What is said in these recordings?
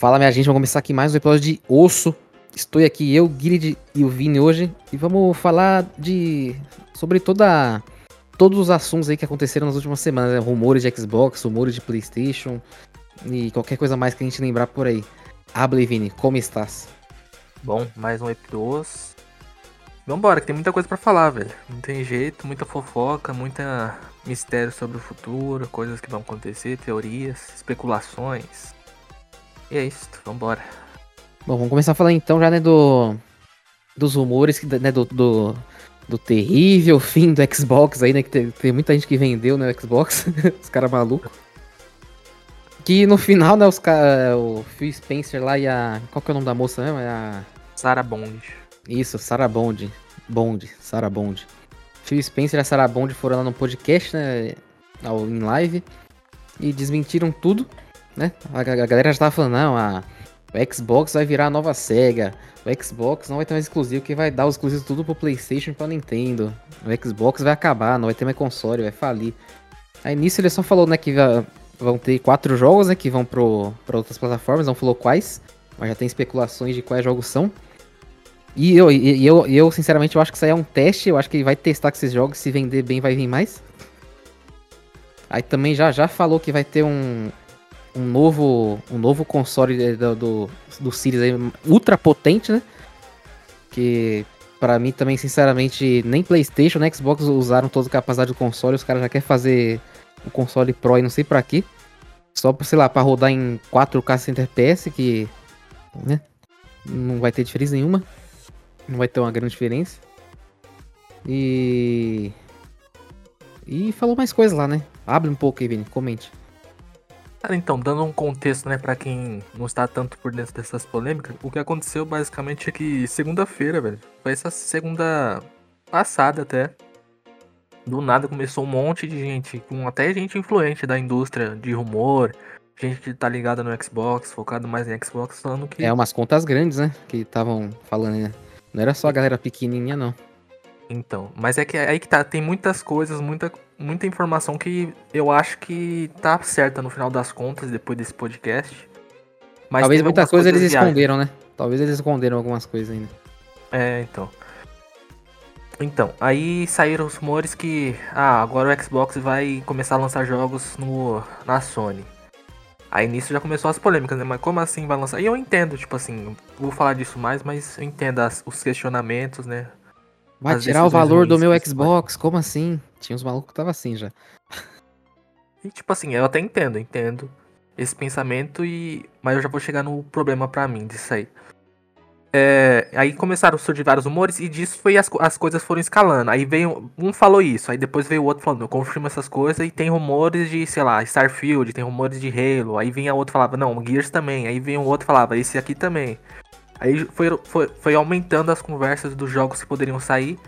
Fala minha gente, vamos começar aqui mais um episódio de Osso. Estou aqui eu, Guild e o Vini hoje e vamos falar de sobre toda todos os assuntos aí que aconteceram nas últimas semanas, né? rumores de Xbox, rumores de PlayStation e qualquer coisa mais que a gente lembrar por aí. Hable Vini, como estás? Bom, mais um episódio. Vambora, que tem muita coisa para falar, velho. Não tem jeito, muita fofoca, muita mistério sobre o futuro, coisas que vão acontecer, teorias, especulações. E é isso, vambora. Bom, vamos começar a falar então já, né, do. Dos rumores, né, do, do, do terrível fim do Xbox aí, né? Que tem, tem muita gente que vendeu né, Xbox, os caras malucos. Que no final, né, os caras. O Phil Spencer lá e a. Qual que é o nome da moça mesmo? É a. Sarah Bond. Isso, Sarah Bond. Bond, Sarah Bond. Phil Spencer e a Sarah Bond foram lá no podcast, né? Em live. E desmentiram tudo né? A, galera já tava falando, não, a, o Xbox vai virar a nova SEGA. O Xbox não vai ter mais exclusivo, que vai dar os exclusivos tudo pro Playstation e pra Nintendo. O Xbox vai acabar, não vai ter mais console, vai falir. Aí nisso ele só falou, né, que vão ter quatro jogos, né, que vão pro, pra outras plataformas, não falou quais, mas já tem especulações de quais jogos são. E eu, e eu, eu, sinceramente, eu acho que isso aí é um teste, eu acho que ele vai testar com esses jogos, se vender bem vai vir mais. Aí também já, já falou que vai ter um, um novo, um novo console do, do, do Series aí, ultra potente, né? Que para mim também, sinceramente, nem PlayStation, nem Xbox usaram toda a capacidade do console. Os caras já querem fazer o console Pro e não sei para quê. Só, sei lá, para rodar em 4K 60 FPS, que né? não vai ter diferença nenhuma. Não vai ter uma grande diferença. E. E falou mais coisas lá, né? Abre um pouco aí, Vini, comente. Cara, então, dando um contexto, né, pra quem não está tanto por dentro dessas polêmicas, o que aconteceu basicamente é que segunda-feira, velho, foi essa segunda passada até, do nada começou um monte de gente, com até gente influente da indústria de rumor, gente que tá ligada no Xbox, focado mais em Xbox, falando que. É, umas contas grandes, né? Que estavam falando, né? Não era só a galera pequenininha, não. Então, mas é que é aí que tá, tem muitas coisas, muita, muita informação que eu acho que tá certa no final das contas, depois desse podcast. Mas Talvez muita coisa eles esconderam, né? Talvez eles esconderam algumas coisas ainda. É, então. Então, aí saíram os rumores que ah, agora o Xbox vai começar a lançar jogos no na Sony. Aí nisso já começou as polêmicas, né? Mas como assim vai lançar? E eu entendo, tipo assim, vou falar disso mais, mas eu entendo as, os questionamentos, né? Vai tirar o valor do meu Xbox? Como assim? Tinha uns malucos que tava assim já. E tipo assim, eu até entendo, entendo esse pensamento e. Mas eu já vou chegar no problema para mim disso aí. É, aí começaram a surgir vários rumores e disso foi as, as coisas foram escalando. Aí veio. Um falou isso, aí depois veio o outro falando, eu confirmo essas coisas e tem rumores de, sei lá, Starfield, tem rumores de Halo. Aí vinha outro falava, não, Gears também. Aí vinha o outro falava, esse aqui também. Aí foi, foi, foi aumentando as conversas dos jogos que poderiam sair.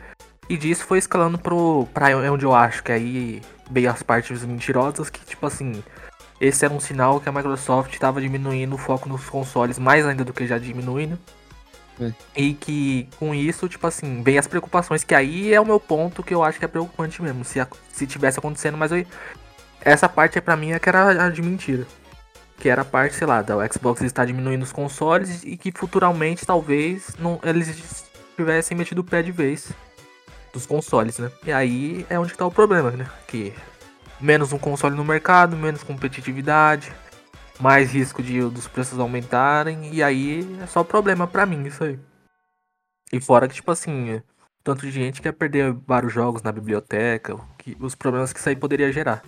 E disso foi escalando pro, pra onde eu acho que aí veio as partes mentirosas que, tipo assim, esse era um sinal que a Microsoft estava diminuindo o foco nos consoles mais ainda do que já diminuindo. É. E que com isso, tipo assim, vem as preocupações, que aí é o meu ponto que eu acho que é preocupante mesmo, se, se tivesse acontecendo, mas eu, essa parte é pra mim é que era a de mentira que era a parte, sei lá, da Xbox está diminuindo os consoles e que futuramente talvez não, eles tivessem metido o pé de vez dos consoles, né? E aí é onde está o problema, né? Que menos um console no mercado, menos competitividade, mais risco de dos preços aumentarem e aí é só problema para mim isso aí. E fora que tipo assim, tanto de gente quer perder vários jogos na biblioteca, que os problemas que isso aí poderia gerar.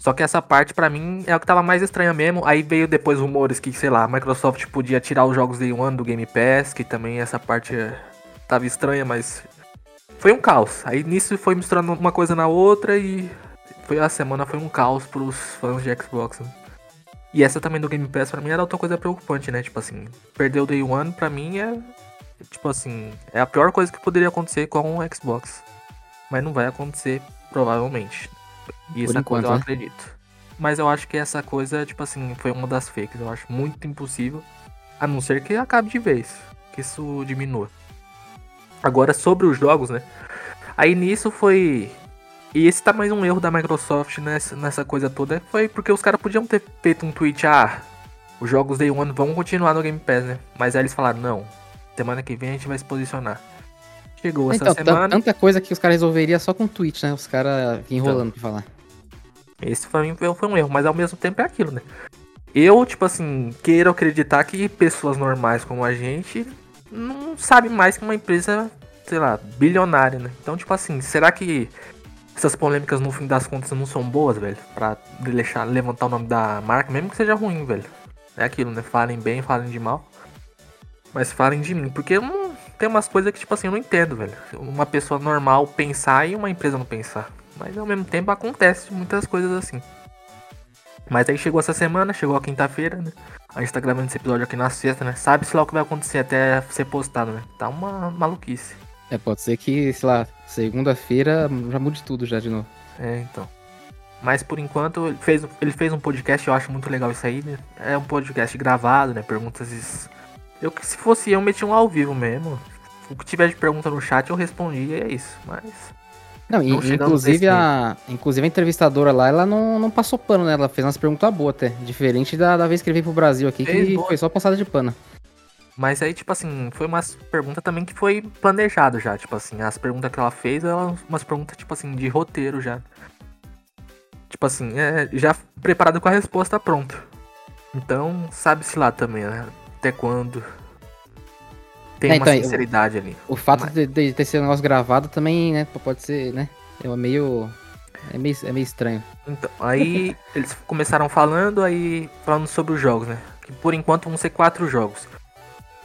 Só que essa parte, para mim, é o que tava mais estranha mesmo. Aí veio depois rumores que, sei lá, a Microsoft podia tirar os jogos Day One do Game Pass, que também essa parte é, tava estranha, mas foi um caos. Aí nisso foi misturando uma coisa na outra e foi a semana foi um caos pros fãs de Xbox. Né? E essa também do Game Pass pra mim era outra coisa preocupante, né? Tipo assim, perder o Day One pra mim é tipo assim, é a pior coisa que poderia acontecer com um Xbox. Mas não vai acontecer provavelmente. E essa coisa eu né? acredito. Mas eu acho que essa coisa, tipo assim, foi uma das fakes. Eu acho muito impossível. A não ser que acabe de vez. Que isso diminua. Agora, sobre os jogos, né? Aí nisso foi. E esse tá mais um erro da Microsoft nessa, nessa coisa toda. Foi porque os caras podiam ter feito um tweet, ah, os jogos Day One vão continuar no Game Pass, né? Mas aí eles falaram, não, semana que vem a gente vai se posicionar. Chegou essa Então, semana. tan- tanta coisa que os caras resolveriam só com tweet, né? Os caras enrolando Então. pra falar. Esse foi, um- foi um erro, mas ao mesmo tempo é aquilo, né? Eu, tipo assim, quero acreditar que pessoas normais como a gente não sabe mais que uma empresa, sei lá, bilionária, né? Então, tipo assim, será que essas polêmicas no fim das contas não são boas, velho? Pra deixar, levantar o nome da marca, mesmo que seja ruim, velho. É aquilo, né? Falem bem, falem de mal. Mas falem de mim, porque eu não. Tem umas coisas que, tipo assim, eu não entendo, velho. Uma pessoa normal pensar e uma empresa não pensar. Mas ao mesmo tempo acontece muitas coisas assim. Mas aí chegou essa semana, chegou a quinta-feira, né? A gente tá gravando esse episódio aqui na sexta, né? Sabe-se lá o que vai acontecer até ser postado, né? Tá uma maluquice. É, pode ser que, sei lá, segunda-feira já mude tudo já de novo. É, então. Mas por enquanto, ele fez, ele fez um podcast, eu acho muito legal isso aí, né? É um podcast gravado, né? Perguntas. Eu que se fosse eu, metia um ao vivo mesmo. O que tiver de pergunta no chat eu respondi e é isso. Mas. Não, inclusive, a, inclusive a entrevistadora lá, ela não, não passou pano, né? Ela fez umas perguntas boas até. Diferente da, da vez que ele veio pro Brasil aqui, Fez que boa. foi só passada de pano. Mas aí, tipo assim, foi umas perguntas também que foi planejado já. Tipo assim, as perguntas que ela fez, eram umas perguntas, tipo assim, de roteiro já. Tipo assim, é, já preparado com a resposta pronta. Então, sabe-se lá também, né? Até quando. Tem É, uma então, sinceridade ali. O fato Mas- de, de ter sido um negócio gravado também, né? Pode ser, né? É meio. É meio, é meio estranho. Então, aí eles começaram falando, aí falando sobre os jogos, né? Que por enquanto vão ser quatro jogos.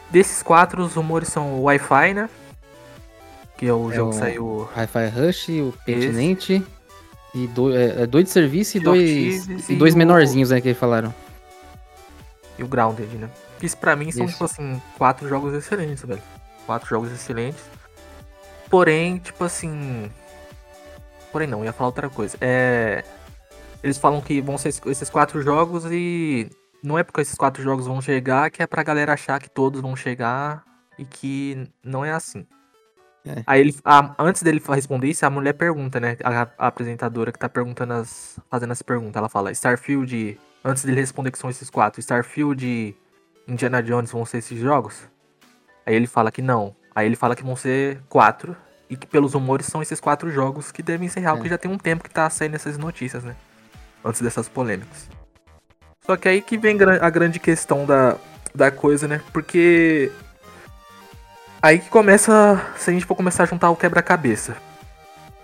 Desses quatro, os rumores são o Wi-Fi, né? Que é o É jogo o- que saiu Hi-Fi Rush, o Pertinente. E dois, é, é dois de serviço e dois, e e dois o- menorzinhos, né? Que eles falaram. e o Grounded, né? Isso pra mim são, Isso. tipo assim, quatro jogos excelentes, velho. Quatro jogos excelentes. Porém, tipo assim. Porém não, ia falar outra coisa. É. Eles falam que vão ser esses quatro jogos e. Não é porque esses quatro jogos vão chegar que é pra galera achar que todos vão chegar e que não é assim. É. Aí ele. a- antes dele responder isso, a mulher pergunta, né? A, a apresentadora que tá perguntando as. fazendo essa pergunta. Ela fala, Starfield. Antes dele responder que são esses quatro, Starfield Indiana Jones vão ser esses jogos? Aí ele fala que não. Aí ele fala que vão ser quatro. E que pelos rumores são esses quatro jogos que devem ser real, É. porque já tem um tempo que tá saindo essas notícias, né? Antes dessas polêmicas. Só que aí que vem a grande questão da, da coisa, né? Porque. Aí que começa. Se a gente for começar a juntar o quebra-cabeça.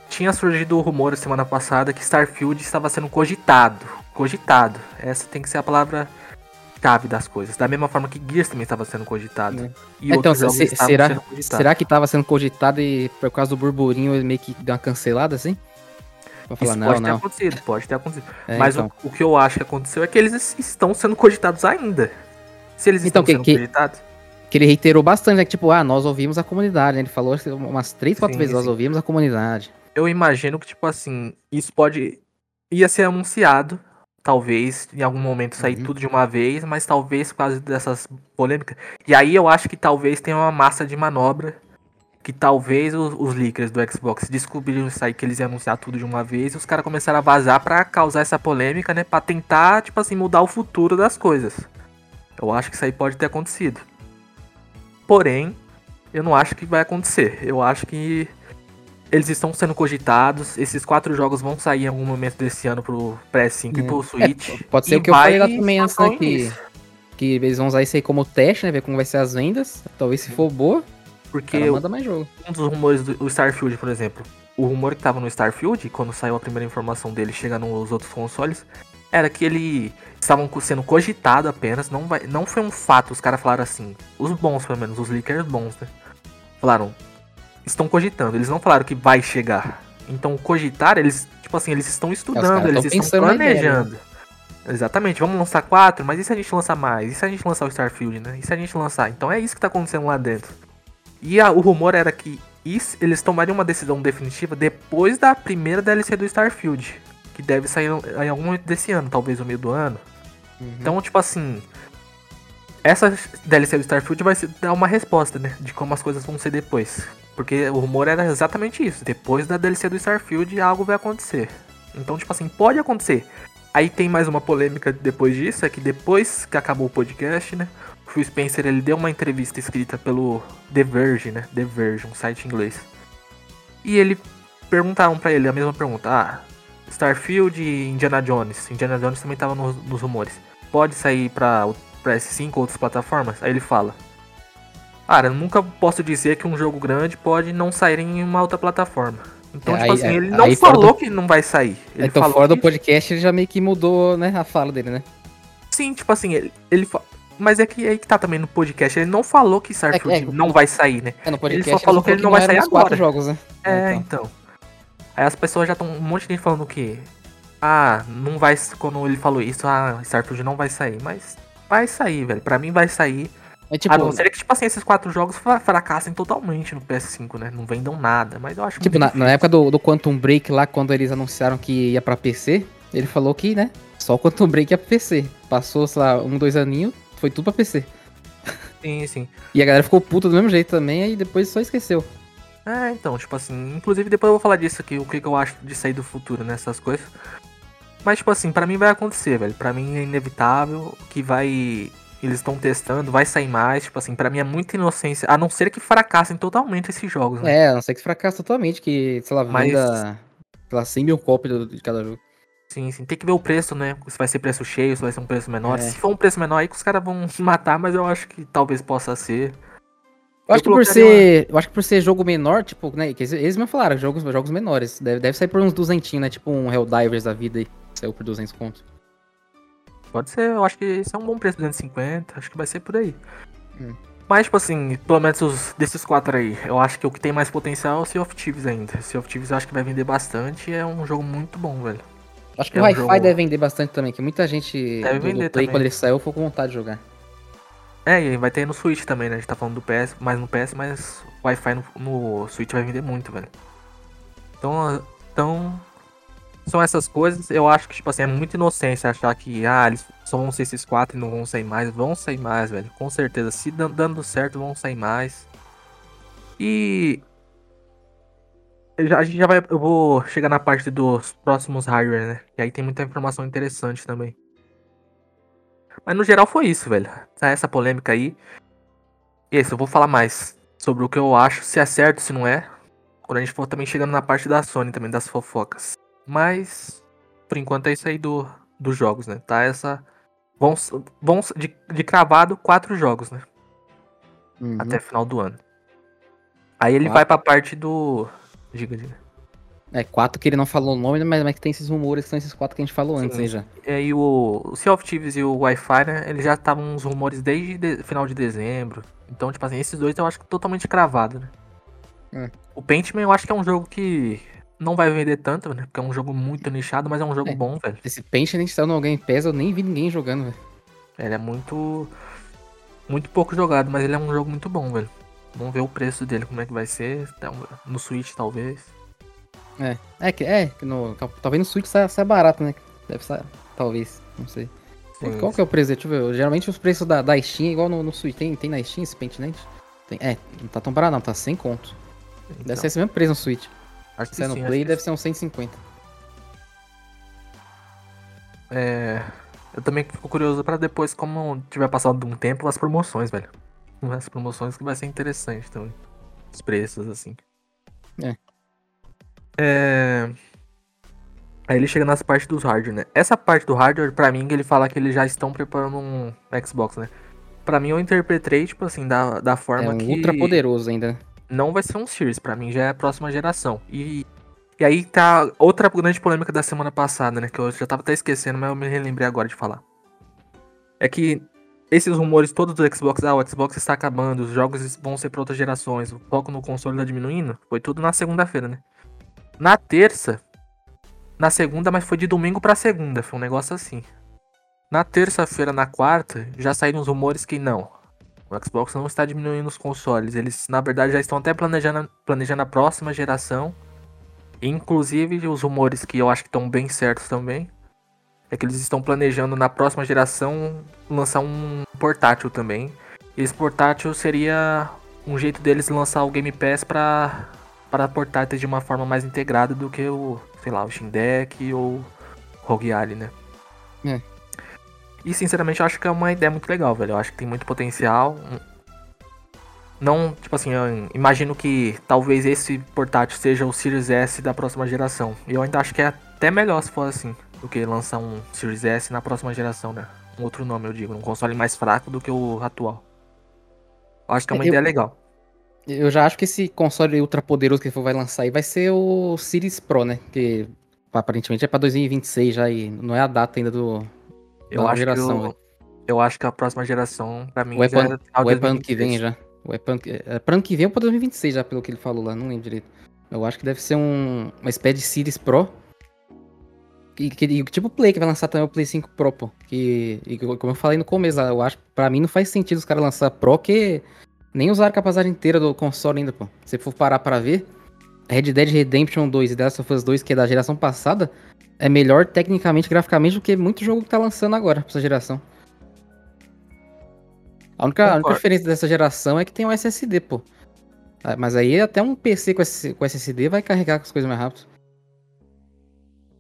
Tinha surgido o rumor semana passada que Starfield estava sendo cogitado. Cogitado. Essa tem que ser a palavra chave das coisas. Da mesma forma que Gears também estava sendo cogitado. É. E Então, se- será, sendo cogitados. será que tava sendo cogitado e por causa do burburinho ele meio que deu uma cancelada assim? Pra falar, Isso não, pode ter não. acontecido, pode ter acontecido. É, Mas então. o, o que eu acho que aconteceu é que eles estão sendo cogitados ainda. Se eles Então, estão que- sendo que- cogitados. Que ele reiterou bastante, né? Que tipo, ah, nós ouvimos a comunidade, né? Ele falou que umas três, quatro Sim, vezes, nós sim. ouvimos a comunidade. Eu imagino que, tipo assim, isso pode. ia ser anunciado. Talvez em algum momento sair Uhum. tudo de uma vez, mas talvez por causa dessas polêmicas. E aí eu acho que talvez tenha uma massa de manobra. Que talvez os, os leakers do Xbox descobriram isso aí, que eles iam anunciar tudo de uma vez, e os caras começaram a vazar pra causar essa polêmica, né? Pra tentar, tipo assim, mudar o futuro das coisas. Eu acho que isso aí pode ter acontecido. Porém, eu não acho que vai acontecer. Eu acho que eles estão sendo cogitados. Esses quatro jogos vão sair em algum momento desse ano pro PS5 e É. pro Switch. É, pode ser E o que eu falei lá também antes, né? o Que, que eles vão usar isso aí como teste, né? Ver como vai ser as vendas. Talvez se for boa, o Porque cara manda mais jogo. um dos rumores do o Starfield, por exemplo, o rumor que tava no Starfield, quando saiu a primeira informação dele chegar nos outros consoles, era que ele estavam sendo cogitado apenas, não, vai, não foi um fato, os caras falaram assim, os bons pelo menos, os leakers bons, né? Falaram, estão cogitando, eles não falaram que vai chegar. Então cogitar, eles, tipo assim, eles estão estudando, eles tão estão ideia, né? planejando. Exatamente, vamos lançar quatro, mas e se a gente lançar mais? E se a gente lançar o Starfield, né? E se a gente lançar? Então é isso que tá acontecendo lá dentro. E a- o rumor era que isso- eles tomariam uma decisão definitiva depois da primeira DLC do Starfield. Que deve sair em algum momento desse ano, talvez no meio do ano. Uhum. Então, tipo assim. Essa DLC do Starfield vai dar uma resposta, né? De como as coisas vão ser depois. Porque o rumor era exatamente isso. Depois da DLC do Starfield, algo vai acontecer. Então, tipo assim, pode acontecer. Aí tem mais uma polêmica depois disso, é que depois que acabou o podcast, né? O Phil Spencer ele deu uma entrevista escrita pelo The Verge, né? The Verge, um site inglês. E ele perguntaram para ele a mesma pergunta: Ah, Starfield e Indiana Jones. Indiana Jones também tava nos, nos rumores. Pode sair pra, pra S5 ou outras plataformas? Aí ele fala: Cara, eu nunca posso dizer que um jogo grande pode não sair em uma outra plataforma. Então, É, tipo aí- assim, aí- ele não aí falou do- que não vai sair. Ele então, falou fora do que- podcast, ele já meio que mudou, né, a fala dele, né? Sim, tipo assim, ele, ele fa- Mas é que aí que tá também no podcast. Ele não falou que Starfield É é, não vai sair, né? É, no podcast só falou que ele não vai sair agora. jogos, né? É, então. então. Aí as pessoas já estão. Um monte de gente falando que. Ah, não vai. Quando ele falou isso, ah, Starfield não vai sair. Mas vai sair, velho. Pra mim vai sair. É tipo, a não ser que, tipo assim, esses quatro jogos fra- fracassem totalmente no PS5, né? Não vendam nada. Mas eu acho tipo na, na época do, do Quantum Break lá, quando eles anunciaram que ia pra PC, ele falou que, né, só o Quantum Break ia pra PC. Passou, sei lá, um, dois aninhos, foi tudo pra PC. Sim, sim. E a galera ficou puta do mesmo jeito também, aí depois só esqueceu. É, então, tipo assim, inclusive depois eu vou falar disso aqui, o que, que eu acho de sair do futuro nessas coisas. Mas, tipo assim, pra mim vai acontecer, velho. Pra mim é inevitável que vai. Eles estão testando, vai sair mais. Tipo assim, pra mim é muita inocência. A não ser que fracassem totalmente esses jogos, né? É, a não ser que fracassa totalmente, que, sei lá, Mas- venda, sei lá, 100 mil cópias de cada jogo. Sim, sim. Tem que ver o preço, né? Se vai ser preço cheio, se vai ser um preço menor. É. Se for um preço menor, aí que os caras vão se matar, mas eu acho que talvez possa ser. Eu acho que por ser. Eu acho que por ser jogo menor, tipo, né? Que eles- eles me falaram, jogos, jogos menores. Deve, deve sair por uns duzentinhos, né? Tipo um Helldivers da vida aí. Saiu por 200 conto. Pode ser, eu acho que esse é um bom preço, 250, acho que vai ser por aí. Hum. Mas, tipo assim, pelo menos os- desses quatro aí, eu acho que o que tem mais potencial é o Sea of Thieves ainda. Sea of Thieves eu acho que vai vender bastante e é um jogo muito bom, velho. Acho que É o um Wi-Fi jogo- deve vender bastante também, que muita gente Deve do, do vender Play, também. quando ele saiu, ficou com vontade de jogar. É, e vai ter no Switch também, né? A gente tá falando do PS, mais no PS, mas o Wi-Fi no, no Switch vai vender muito, velho. Então, então, são essas coisas. Eu acho que, tipo assim, é muita inocência achar que, ah, eles só vão ser esses quatro e não vão sair mais. Vão sair mais, velho. Com certeza. Se dan- dando certo, vão sair mais. E. A gente já vai. Eu vou chegar na parte dos próximos hardware, né? E aí tem muita informação interessante também. Mas no geral foi isso, velho. Tá Essa polêmica aí. E é isso, eu vou falar mais sobre o que eu acho, se é certo, se não é. Quando a gente for também chegando na parte da Sony também, das fofocas. Mas, por enquanto é isso aí do, dos jogos, né? Tá essa. Vão, vão de, de cravado quatro jogos, né? Uhum. Até final do ano. Aí ele Quatro? vai pra parte do. Diga, diga. É, quatro que ele não falou o nome, né, mas, mas que tem esses rumores que são esses quatro que a gente falou antes Sim. já. E aí o, o Sea of Thieves e o Wi-Fi, né? Eles já estavam uns rumores desde de- final de dezembro. Então, tipo assim, esses dois eu acho que totalmente cravado, né? Hum. O Paintman eu acho que é um jogo que não vai vender tanto, né? Porque é um jogo muito nichado, mas é um jogo É. bom, velho. Esse a gente saiu no Game Pass, eu nem vi ninguém jogando, velho. Ele é muito. Muito pouco jogado, mas ele é um jogo muito bom, velho. Vamos ver o preço dele, como é que vai ser. Um- No Switch, talvez. É, que, é, que no, talvez no Switch saia, saia barato, né? Deve sair, talvez, não sei. Sim, Qual que é o preço? Deixa eu ver. Geralmente os preços da, da Steam é igual no, no Switch. Tem, tem na Steam esse Paintnet? Tem, é, não tá tão barato não, tá 100 conto. Deve então, ser esse mesmo preço no Switch. Acho que Se é no sim, Play, acho que deve ser uns 150. É, eu também fico curioso pra depois, como tiver passado um tempo, as promoções, velho. As promoções que vai ser interessante também. Os preços, assim. É. É, Aí ele chega nas partes dos hardware, né? Essa parte do hardware, pra mim, ele fala que eles já estão preparando um Xbox, né? Pra mim, eu interpretei, tipo assim, da, da forma É um que ultra poderoso ainda. Não vai ser um Series, pra mim já é a próxima geração. E, e aí tá outra grande polêmica da semana passada, né? Que eu já tava até esquecendo, mas eu me relembrei agora de falar. É que esses rumores todos do Xbox, ah, o Xbox está acabando, os jogos vão ser pra outras gerações, o foco no console tá diminuindo, foi tudo na segunda-feira, né? Na terça, na segunda, mas foi de domingo pra segunda, foi um negócio assim. Na terça-feira, na quarta, já saíram os rumores que não. O Xbox não está diminuindo os consoles. Eles, na verdade, já estão até planejando, planejando a próxima geração. Inclusive, os rumores que eu acho que estão bem certos também. É que eles estão planejando na próxima geração lançar um portátil também. Esse portátil seria um jeito deles lançar o Game Pass para para de uma forma mais integrada do que o, sei lá, o Deck ou Rogue Ally, né? É. E sinceramente eu acho que é uma ideia muito legal, velho. Eu acho que tem muito potencial. Não, tipo assim, eu imagino que talvez esse portátil seja o Series S da próxima geração. E eu ainda acho que é até melhor se for assim, do que lançar um Series S na próxima geração, né? Um outro nome, eu digo, um console mais fraco do que o atual. Eu acho que é uma Eu- ideia legal. Eu já acho que esse console ultra poderoso que ele vai lançar aí vai ser o Series Pro, né? Que aparentemente é pra 2026 já e não é a data ainda do. Eu acho, geração, que eu, eu acho que a próxima geração, pra mim, Ou é já é é pra ano que 2026. vem já. É ano que, é pra ano que vem ou pra 2026 já, pelo que ele falou lá, não lembro direito. Eu acho que deve ser um, uma espécie de Series Pro. E, que, tipo o Play, que vai lançar também o Play 5 Pro, pô. Que, e como eu falei no começo, eu acho pra mim não faz sentido os caras lançar Pro, que nem usaram a capacidade inteira do console ainda, pô. Se for parar pra ver, Red Dead Redemption 2 e The Last of Us 2, que é da geração passada, é melhor tecnicamente, graficamente, do que muito jogo que tá lançando agora pra essa geração. A única, a única diferença dessa geração é que tem um SSD, pô. Ah, Mas aí até um PC com, com SSD vai carregar as coisas mais rápido.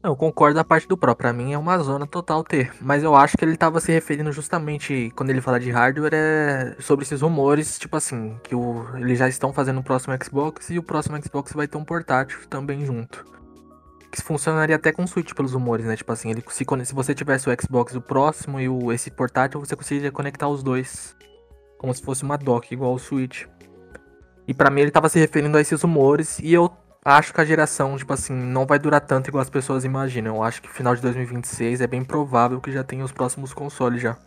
Eu concordo a parte do Pro, pra mim é uma zona total ter. Mas eu acho que ele tava se referindo justamente, quando ele fala de hardware, é sobre esses rumores, tipo assim, que o, eles já estão fazendo o próximo Xbox e o próximo Xbox vai ter um portátil também junto. Que funcionaria até com o Switch pelos rumores, né? Tipo assim, ele, se, se você tivesse o Xbox o próximo e o, esse portátil, você conseguiria conectar os dois. Como se fosse uma dock, igual o Switch. E pra mim ele tava se referindo a esses rumores e eu acho que a geração, tipo assim, não vai durar tanto igual as pessoas imaginam. Eu acho que final de 2026 é bem provável que já tenha os próximos consoles já.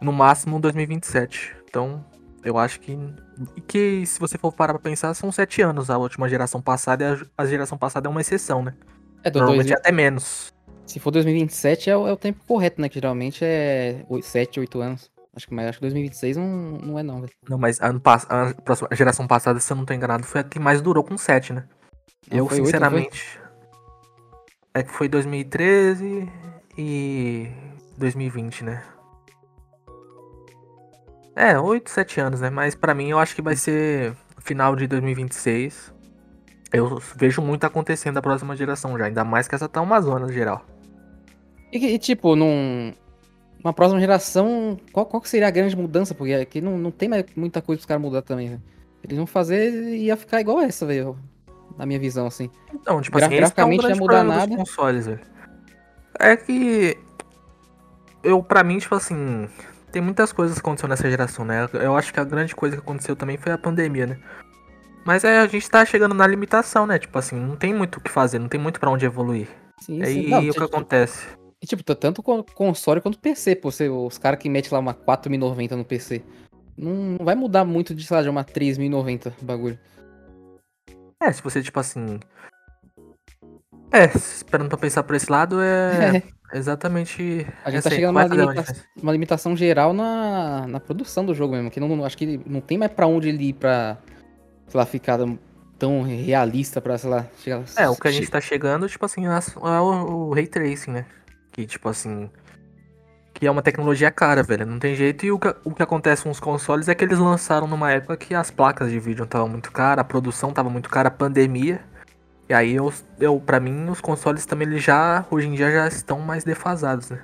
No máximo 2027. Então, eu acho que. E que se você for parar pra pensar, são sete anos a última geração passada e a, geração passada é uma exceção, né? É, do Normalmente 2000 é até menos. se for 2027 é o, é o tempo correto, né? Que geralmente é 7, 8 anos. Acho que, mas acho que 2026 não, não é não, velho. Não, mas ano pass... a, próxima- a geração passada, se eu não tô enganado, foi a que mais durou com 7, né? Não, eu, sinceramente. É que foi 2013 e 2020, né? É, 8, 7 anos, né? Mas pra mim eu acho que vai ser final de 2026. Eu vejo muito acontecendo da próxima geração já, ainda mais que essa tá uma zona geral. E, e, tipo, num, uma próxima geração, qual, qual seria a grande mudança? Porque aqui não, não tem mais muita coisa pros caras mudar também, velho. Eles vão fazer e ia ficar igual essa, velho. Na minha visão, assim. Então, tipo Gra- assim, é um graficamente não ia mudar nada. consoles. É que eu, pra mim, tipo assim, tem muitas coisas que aconteceram nessa geração, né? Eu acho que a grande coisa que aconteceu também foi a pandemia, né? Mas é, a gente tá chegando na limitação, né? Tipo assim, não tem muito o que fazer, não tem muito pra onde evoluir. Sim, Aí sim. Não, o que tipo, acontece? E, tipo, t- tanto com console quanto PC, pô. Você, os caras que metem lá uma 4090 no PC. Não, não vai mudar muito de, sei lá, de uma 3090 o bagulho. É, se você, tipo assim. É, esperando pra pensar por esse lado, é exatamente. A gente tá chegando numa limita- uma limitação geral na, na produção do jogo mesmo. Que não, acho que não tem mais pra onde ele ir pra, sei lá, ficar tão realista pra, sei lá, chegar... É, o que a gente tá chegando, tipo assim, é o, o Ray Tracing, né? Que, tipo assim. Que é uma tecnologia cara, velho. Não tem jeito. E o que, o que acontece com os consoles é que eles lançaram numa época que as placas de vídeo estavam muito caras, a produção tava muito cara, a pandemia. E aí, eu, eu, pra mim, os consoles também, eles já, hoje em dia, já estão mais defasados, né?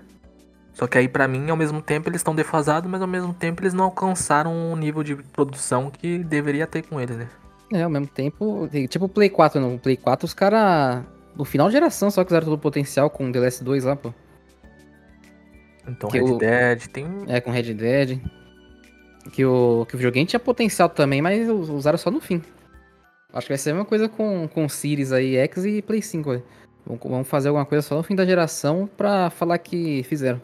Só que aí, pra mim, ao mesmo tempo, eles estão defasados, mas ao mesmo tempo, eles não alcançaram o nível de produção que deveria ter com eles, né? É, ao mesmo tempo, tipo o Play 4, não. O Play 4, os caras, no final de geração, só quiseram todo o potencial com o The Last 2 lá, pô. Então, Que Red o- Dead tem. É, com Red Dead. Que o, que o videogame tinha potencial também, mas us- usaram só no fim. Acho que vai ser a mesma coisa com, com Series aí, X e Play 5, velho. Vão- Vamos fazer alguma coisa só no fim da geração pra falar que fizeram.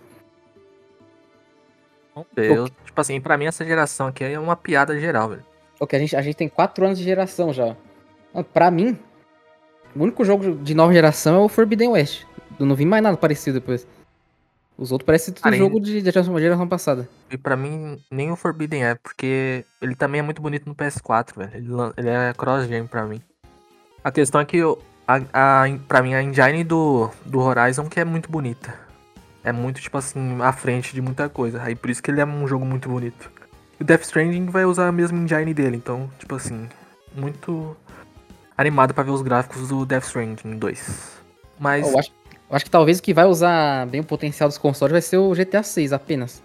Vamos ver. Eu, tipo assim, pra mim, essa geração aqui é uma piada geral, velho. Ok, a gente, a gente tem 4 anos de geração já. Ah, Pra mim, o único jogo de nova geração é o Forbidden West. Eu não vi mais nada parecido depois. Os outros parecem tudo Cara, jogo de, de geração, passada. E pra mim, nem o Forbidden é, porque ele também é muito bonito no PS4, velho. Ele, ele é cross-gen pra mim. A questão é que eu, a, a, pra mim a engine do, do Horizon que é muito bonita. É muito, tipo assim, à frente de muita coisa. Aí por isso que ele é um jogo muito bonito. E o Death Stranding vai usar a mesma engine dele, então, tipo assim, muito animado pra ver os gráficos do Death Stranding 2. Mas Eu acho, Eu acho que talvez o que vai usar bem o potencial dos consoles vai ser o GTA 6 apenas.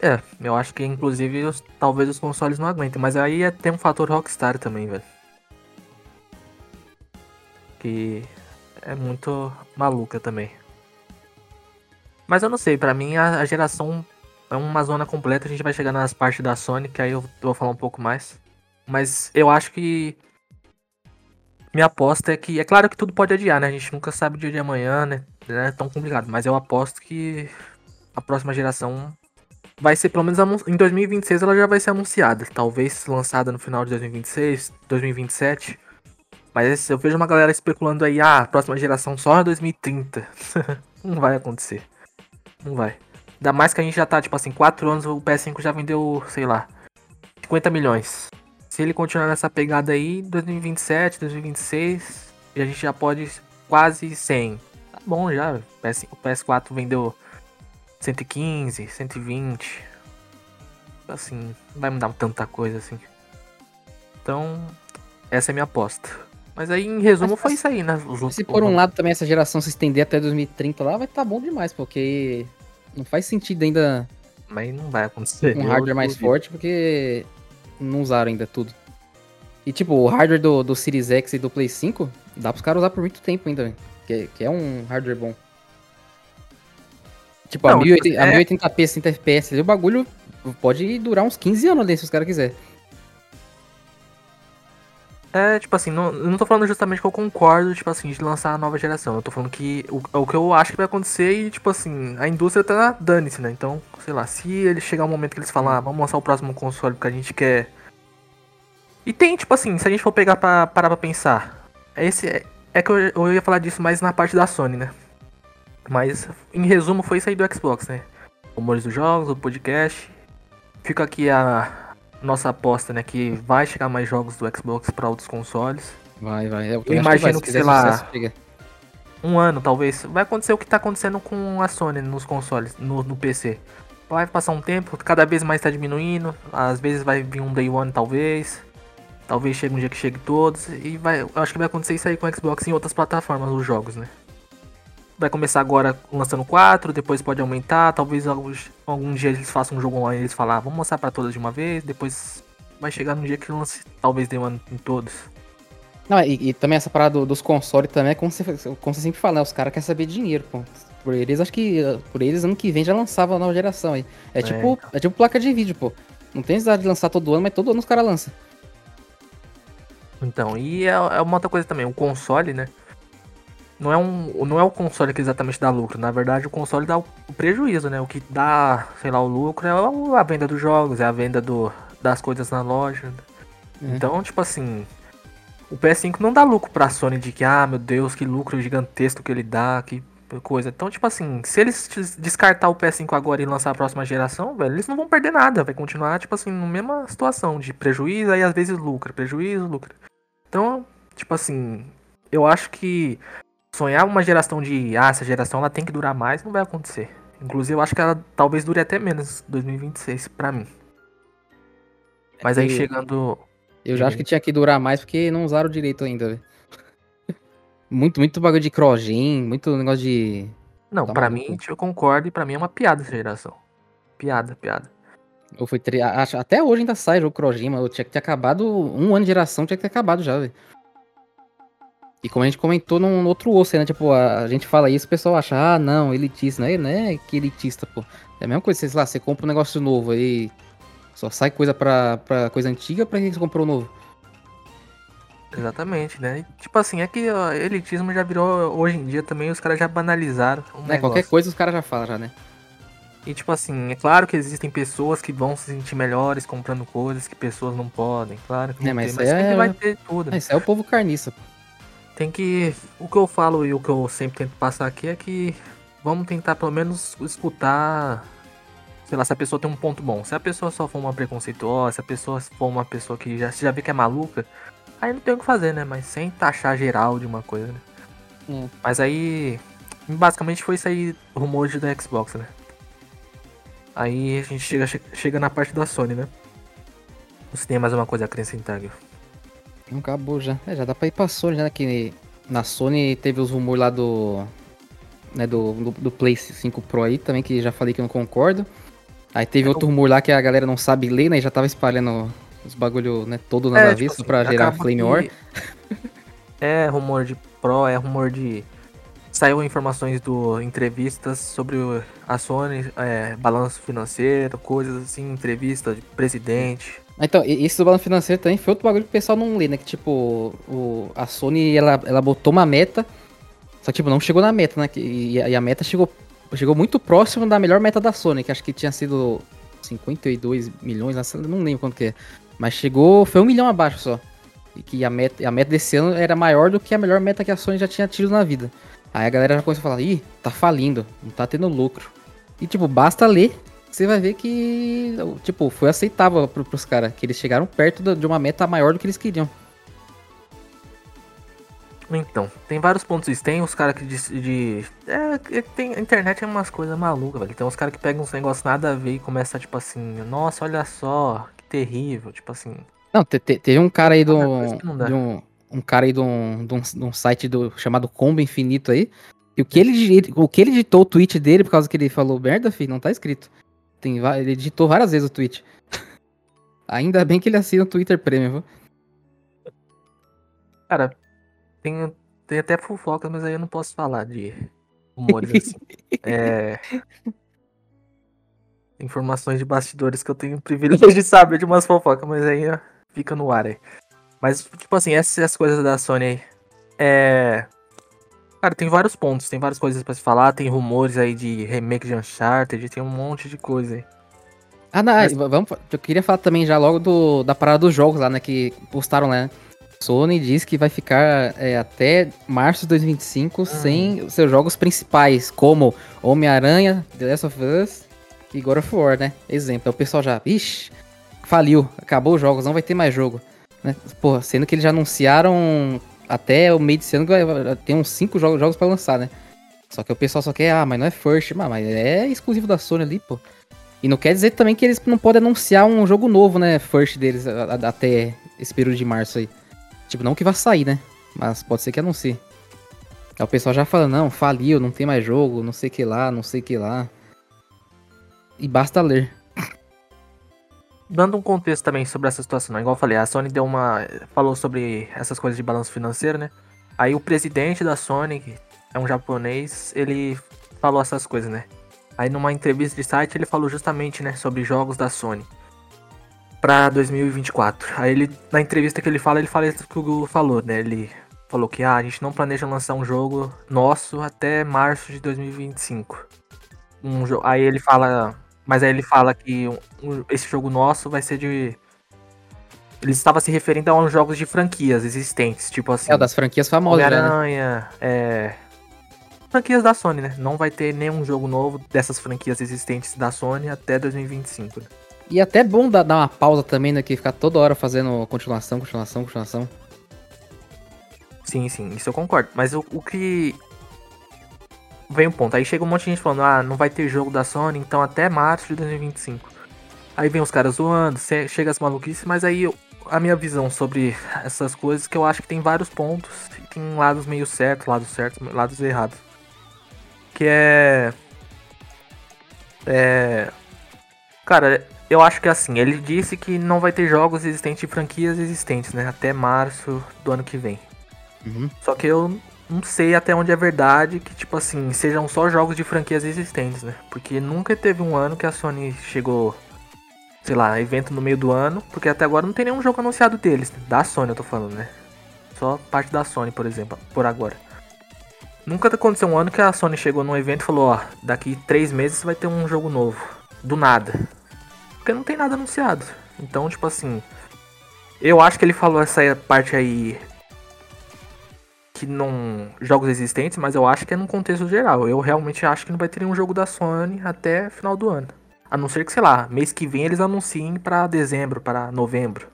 É, eu acho que inclusive os- talvez os consoles não aguentem, mas aí é, tem um fator Rockstar também, velho. Que é muito maluca também. Mas eu não sei, pra mim a, a geração é uma zona completa, a gente vai chegar nas partes da Sony, que aí eu vou falar um pouco mais. Mas eu acho que minha aposta é que, é claro que tudo pode adiar, né? A gente nunca sabe o dia de amanhã, né? Não é tão complicado, mas eu aposto que a próxima geração vai ser pelo menos em 2026 ela já vai ser anunciada, talvez lançada no final de 2026, 2027. Mas eu vejo uma galera especulando aí, ah, a próxima geração só em 2030. Não vai acontecer. Não vai. Ainda mais que a gente já tá, tipo assim, 4 anos, o PS5 já vendeu, sei lá, 50 milhões. Se ele continuar nessa pegada aí, 2027, 2026, e a gente já pode quase 100. Tá bom já, o PS, o PS4 vendeu 115, 120. Assim, não vai mudar tanta coisa assim. Então, essa é a minha aposta. Mas aí, em resumo, Mas- foi isso aí, né? Os Se por um lado também essa geração se estender até 2030 lá, vai estar bom demais, porque não faz sentido ainda Mas não vai acontecer. um hardware mais forte, porque não usaram ainda tudo. E tipo, o hardware do, do Series X e do Play 5, dá pros caras usar por muito tempo ainda, que, é- que é um hardware bom. Tipo, a, Não, 1080, a é- 1080p, 60 FPS, o bagulho pode durar uns 15 anos ali, se os caras quiserem. É, tipo assim, não, não tô falando justamente que eu concordo, tipo assim, de lançar a nova geração. Eu tô falando que o, o que eu acho que vai acontecer e, tipo assim, a indústria tá dane-se, né? Então, sei lá, se ele chegar um momento que eles falam, ah, vamos lançar o próximo console porque a gente quer. E tem, tipo assim, se a gente for pegar pra parar pra pensar, é esse. É, é que eu, eu ia falar disso mais na parte da Sony, né? Mas, em resumo, foi isso aí do Xbox, né? Rumores dos jogos, o podcast. Fica aqui a nossa aposta, né? Que vai chegar mais jogos do Xbox pra outros consoles. Vai, vai. Eu, Eu imagino que, fizer sei lá, sucesso. Um ano, talvez. Vai acontecer o que tá acontecendo com a Sony nos consoles, no, no PC. Vai passar um tempo, cada vez mais tá diminuindo. Às vezes vai vir um Day One, talvez. Talvez chegue um dia que chegue todos. E vai, eu acho que vai acontecer isso aí com o Xbox em outras plataformas, os jogos, né? Vai começar agora lançando 4, depois pode aumentar. Talvez alguns, algum dia eles façam um jogo online e eles falar, vamos lançar pra todas de uma vez. Depois vai chegar num dia que lance talvez Day One em todos. Não, e, e também essa parada do- dos consoles também é como você, como você sempre fala, né? Os caras querem saber dinheiro, pô. Por eles, acho que por eles, ano que vem já lançava a nova geração aí. É, tipo, é tipo placa de vídeo, pô. Não tem necessidade de lançar todo ano, mas todo ano os caras lançam. Então, e é, é uma outra coisa também, o console, né? Não é, um, não é o console que exatamente dá lucro, na verdade o console dá o, prejuízo, né? O que dá, sei lá, o lucro é a venda dos jogos, é a venda do, das coisas na loja. É. Então, tipo assim, o PS5 não dá lucro pra Sony de que, ah, meu Deus, que lucro gigantesco que ele dá, que coisa. Então, tipo assim, se eles des- descartar o PS5 agora e lançar a próxima geração, velho, eles não vão perder nada, vai continuar, tipo assim, na mesma situação de prejuízo, aí às vezes lucra, prejuízo, lucra. Então, tipo assim, eu acho que sonhar uma geração de, ah, essa geração ela tem que durar mais, não vai acontecer. Inclusive, eu acho que ela talvez dure até menos 2026 pra mim. Mas aí que- chegando Eu já acho que tinha que durar mais porque não usaram direito ainda, velho. Muito, muito bagulho de crogen, muito negócio de. Não, pra maluco. mim, eu concordo e pra mim é uma piada essa geração. Piada, piada. Foi tre... acho- Até hoje ainda sai jogo crogen, mas eu tinha que ter acabado. Um ano de geração tinha que ter acabado já, velho. E como a gente comentou num outro osso, né? Tipo, a, gente fala isso, o pessoal acha, ah, não, elitista, não é, não é que elitista, pô. É a mesma coisa, sei lá, você compra um negócio novo aí. Só sai coisa pra, pra coisa antiga pra que você comprou novo. Exatamente, né? Tipo assim, é que ó, elitismo já virou. Hoje em dia também os caras já banalizaram o Né? Qualquer coisa os caras já falam, já, né? E tipo assim, é claro que existem pessoas que vão se sentir melhores comprando coisas que pessoas não podem. Claro que É, mas tem, isso mas é- vai ter tudo. Isso aí é o povo carniça, pô. Tem que. O que eu falo e o que eu sempre tento passar aqui é que vamos tentar pelo menos escutar. Sei lá, se a pessoa tem um ponto bom. Se a pessoa só for uma preconceituosa, se a pessoa for uma pessoa que já, já vê que é maluca, aí não tem o que fazer, né? Mas sem taxar geral de uma coisa, né? Hum. Mas aí. Basicamente foi isso aí, rumores da Xbox, né? Aí a gente chega, chega na parte da Sony, né? Você tem mais uma coisa a acrescentar, Gil? Não acabou já. É, já dá pra ir pra Sony, né? Que na Sony teve os rumores lá do. Né, do, do, do Play 5 Pro aí também, que já falei que eu não concordo. Aí teve outro rumor lá que a galera não sabe ler, né? E já tava espalhando os bagulho, né, todo na é, tipo assim, pra gerar Flame War. É rumor de Pro, é rumor de. Saiu informações do entrevistas sobre a Sony, é, balanço financeiro, coisas assim, entrevista de presidente. Então, isso do balanço financeiro também foi outro bagulho que o pessoal não lê, né? Que tipo, o, a Sony ela, ela botou uma meta, só que tipo, não chegou na meta, né? E, e a meta chegou, chegou muito próximo da melhor meta da Sony, que acho que tinha sido 52 milhões, não lembro quanto que é. Mas chegou, foi um milhão abaixo só. E que a meta, a meta desse ano era maior do que a melhor meta que a Sony já tinha tido na vida. Aí a galera já começou a falar, ih, tá falindo, não tá tendo lucro. E tipo, basta ler, você vai ver que, tipo, foi aceitável pro, pros caras, que eles chegaram perto de uma meta maior do que eles queriam. Então, tem vários pontos. Tem os caras que de. de é, tem, a internet é umas coisas malucas, velho. Tem uns caras que pegam uns negócios nada a ver e começa, tipo assim, nossa, olha só, que terrível, tipo assim. Não, te, te, teve um cara aí do. De um, um cara aí de um, de um, de um site do, chamado Combo Infinito aí. E o que ele, o que ele editou o tweet dele por causa que ele falou merda, filho, não tá escrito. Tem, ele editou várias vezes o tweet. Ainda bem que ele assina o Twitter Premium, viu? Cara, tem, tem até fofoca, mas aí eu não posso falar de rumores assim. é informações de bastidores que eu tenho o privilégio de saber de umas fofocas, mas aí fica no ar aí. Mas, tipo assim, essas coisas da Sony aí. É. Cara, tem vários pontos, tem várias coisas para se falar, tem rumores aí de remake de Uncharted, tem um monte de coisa aí. Ah, não, Mas... vamos, eu queria falar também já logo do, da parada dos jogos lá, né, que postaram lá, né? Sony diz que vai ficar é, até março de 2025 hum. sem os seus jogos principais, como Homem-Aranha, The Last of Us e God of War, né? Exemplo, o pessoal já, ixi, faliu, acabou os jogos, não vai ter mais jogo. Né? Porra, sendo que eles já anunciaram até o meio desse ano ter uns 5 jogos, jogos para lançar, né? Só que o pessoal só quer, ah, mas não é first, mas é exclusivo da Sony ali, pô. E não quer dizer também que eles não podem anunciar um jogo novo, né? First deles até esse período de março aí. Tipo, não que vá sair, né? Mas pode ser que anuncie. Aí o pessoal já fala, não, faliu, não tem mais jogo, não sei que lá, não sei que lá. E basta ler. Dando um contexto também sobre essa situação, né? igual eu falei, a Sony deu uma. falou sobre essas coisas de balanço financeiro, né? Aí o presidente da Sony, que é um japonês, ele falou essas coisas, né? Aí numa entrevista de site ele falou justamente, né, sobre jogos da Sony para 2024. Aí ele na entrevista que ele fala, ele fala isso que o Google falou, né? Ele falou que ah, a gente não planeja lançar um jogo nosso até março de 2025. Um jo... Aí ele fala mas aí ele fala que um, esse jogo nosso vai ser de. Ele estava se referindo a uns jogos de franquias existentes, tipo assim. É, das franquias famosas. Né? Homem-Aranha, né? é. Franquias da Sony, né? Não vai ter nenhum jogo novo dessas franquias existentes da Sony até 2025. Né? E até bom dar, uma pausa também, né? Que ficar toda hora fazendo continuação, continuação, continuação. Sim, sim, isso eu concordo. Mas o, o que vem um ponto. Aí chega um monte de gente falando, ah, não vai ter jogo da Sony, então até março de 2025. Aí vem os caras zoando, chega as maluquices, mas aí a minha visão sobre essas coisas que eu acho que tem vários pontos, tem lados meio certos, lados certos, lados errados. Que é. É. Cara, eu acho que assim, ele disse que não vai ter jogos existentes de franquias existentes, né? Até março do ano que vem. Uhum. Só que eu não sei até onde é verdade que, tipo assim, sejam só jogos de franquias existentes, né? Porque nunca teve um ano que a Sony chegou, sei lá, evento no meio do ano, porque até agora não tem nenhum jogo anunciado deles, da Sony eu tô falando, né? Só parte da Sony, por exemplo, por agora. Nunca aconteceu um ano que a Sony chegou num evento e falou, ó, daqui três meses vai ter um jogo novo. Do nada. Porque não tem nada anunciado. Então, tipo assim. Eu acho que ele falou essa parte aí que não. jogos existentes, mas eu acho que é num contexto geral. Eu realmente acho que não vai ter nenhum jogo da Sony até final do ano. A não ser que, sei lá, mês que vem eles anunciem para dezembro, para novembro.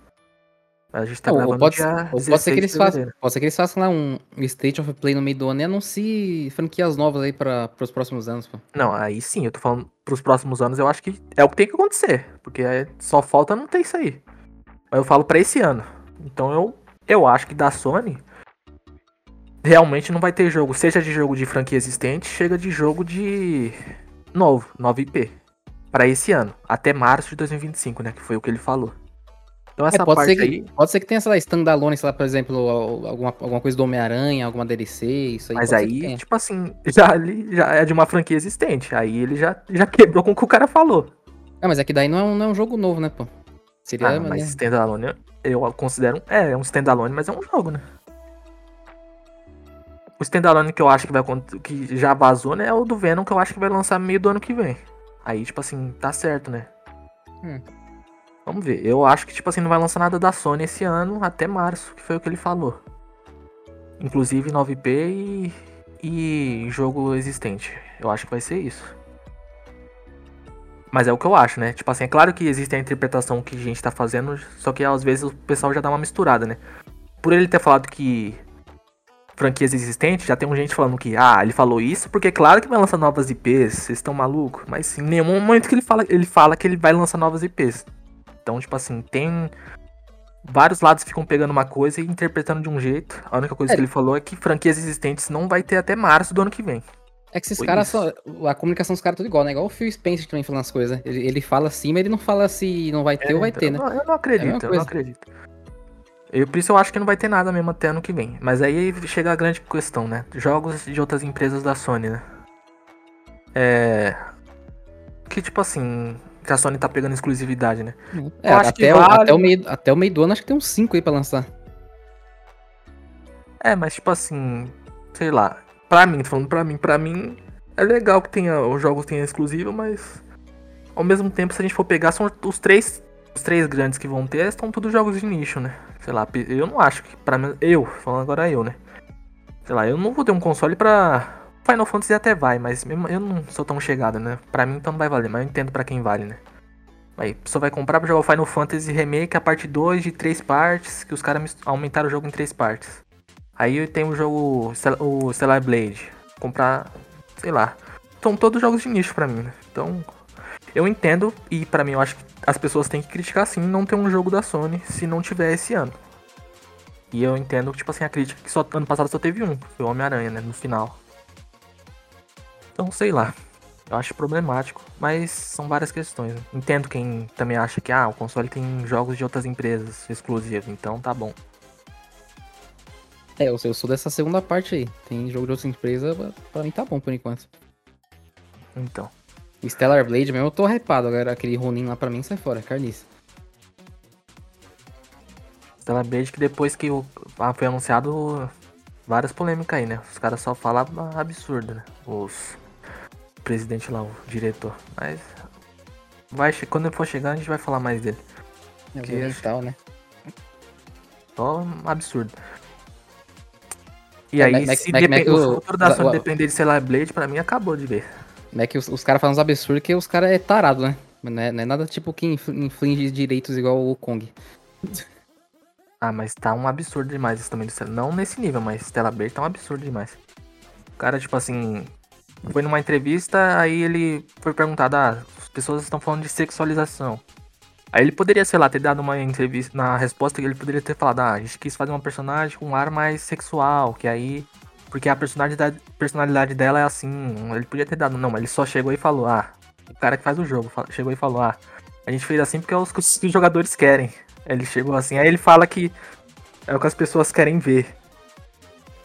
A gente tá gravando pode, dia pode ser que eles façam, Pode ser que eles façam lá um State of Play no meio do ano e anunciem franquias novas aí para os próximos anos, pô. Não, aí sim, eu tô falando pros próximos anos, eu acho que é o que tem que acontecer. Porque é, só falta não ter isso aí. Mas eu falo para esse ano. Então eu, eu acho que da Sony realmente não vai ter jogo, seja de jogo de franquia existente, chega de jogo de novo, 9IP. Para esse ano, até março de 2025, né? Que foi o que ele falou. Então essa é, pode parte ser que, aí... Pode ser que tenha, sei lá, standalone, sei lá, por exemplo, alguma, alguma coisa do Homem-Aranha, alguma DLC, isso aí. Mas aí, tipo assim, já, já é de uma franquia existente. Aí ele já, já quebrou com o que o cara falou. Ah, mas é que daí não é um, não é um jogo novo, né, pô? Seria, ah, mas né? standalone, eu considero... É, é um standalone, mas é um jogo, né? O standalone que eu acho que vai que já vazou, né, é o do Venom, que eu acho que vai lançar meio do ano que vem. Aí, tipo assim, tá certo, né? Hum. Vamos ver. Eu acho que, tipo assim, não vai lançar nada da Sony esse ano, até março, que foi o que ele falou. Inclusive 9P e, e jogo existente. Eu acho que vai ser isso. Mas é o que eu acho, né? Tipo assim, é claro que existe a interpretação que a gente tá fazendo, só que às vezes o pessoal já dá uma misturada, né? Por ele ter falado que franquias existentes, já tem um gente falando que, ah, ele falou isso porque claro que vai lançar novas IPs, vocês estão malucos? Mas em nenhum momento que ele fala, ele fala que ele vai lançar novas IPs. Então, tipo assim, tem vários lados ficam pegando uma coisa e interpretando de um jeito. A única coisa é. que ele falou é que franquias existentes não vai ter até março do ano que vem. É que esses caras só. A comunicação dos caras é tudo igual, né? Igual o Phil Spencer também falando as coisas. Ele, ele fala assim, mas ele não fala se não vai ter é, ou vai então, ter, né? Eu não, eu não acredito, é eu não acredito. Eu, por isso eu acho que não vai ter nada mesmo até ano que vem. Mas aí chega a grande questão, né? Jogos de outras empresas da Sony, né? É. Que tipo assim. Que a Sony tá pegando exclusividade, né? É, eu acho até, que vale... o, até, o meio, até o meio do ano acho que tem uns 5 aí pra lançar. É, mas tipo assim. Sei lá. Pra mim, tô falando pra mim, pra mim. É legal que tenha, os jogos tenham exclusivo, mas. Ao mesmo tempo, se a gente for pegar, são os três. Os três grandes que vão ter estão todos jogos de nicho, né? Sei lá, eu não acho que para eu, falando agora eu, né? Sei lá, eu não vou ter um console pra Final Fantasy até vai, mas eu não sou tão chegado, né? Pra mim então não vai valer, mas eu entendo para quem vale, né? Aí pessoa vai comprar pra jogar o Final Fantasy Remake a parte 2 de três partes, que os caras aumentaram o jogo em três partes. Aí tem o jogo, o Stellar Blade, comprar, sei lá. São todos jogos de nicho pra mim, né? Então, eu entendo e para mim eu acho que as pessoas têm que criticar sim não ter um jogo da Sony se não tiver esse ano. E eu entendo, tipo assim, a crítica que só ano passado só teve um, foi o Homem-Aranha, né, no final. Então, sei lá. Eu acho problemático, mas são várias questões. Né? Entendo quem também acha que ah, o console tem jogos de outras empresas exclusivos, então tá bom. É, eu sou dessa segunda parte aí. Tem jogo de outras empresas, pra mim tá bom por enquanto. Então. Stellar Blade mesmo, eu tô hypado. Agora aquele Ronin lá pra mim sai fora, carniça. Stellar Blade que depois que o, ah, foi anunciado várias polêmicas aí, né? Os caras só falam absurdo, né? Os presidente lá, o diretor. Mas vai quando ele for chegar a gente vai falar mais dele. É que tal, né? Só um absurdo. E é, aí, Mac, se Mac, Mac, o futuro da Sony depender de Stellar Blade, pra mim acabou de ver. É que os, os caras falam uns absurdos que os caras é tarado, né? Não é, não é nada tipo que inflige direitos igual o Kong. Ah, mas tá um absurdo demais isso também. Não nesse nível, mas Stella Blade tá um absurdo demais. O cara, tipo assim, foi numa entrevista, aí ele foi perguntado, ah, as pessoas estão falando de sexualização. Aí ele poderia, sei lá, ter dado uma entrevista, na resposta que ele poderia ter falado, ah, a gente quis fazer uma personagem com um ar mais sexual, que aí porque a personalidade, personalidade dela é assim. Ele podia ter dado. Não, mas ele só chegou e falou: Ah, o cara que faz o jogo chegou e falou: Ah, a gente fez assim porque é o que os jogadores querem. Ele chegou assim. Aí ele fala que é o que as pessoas querem ver.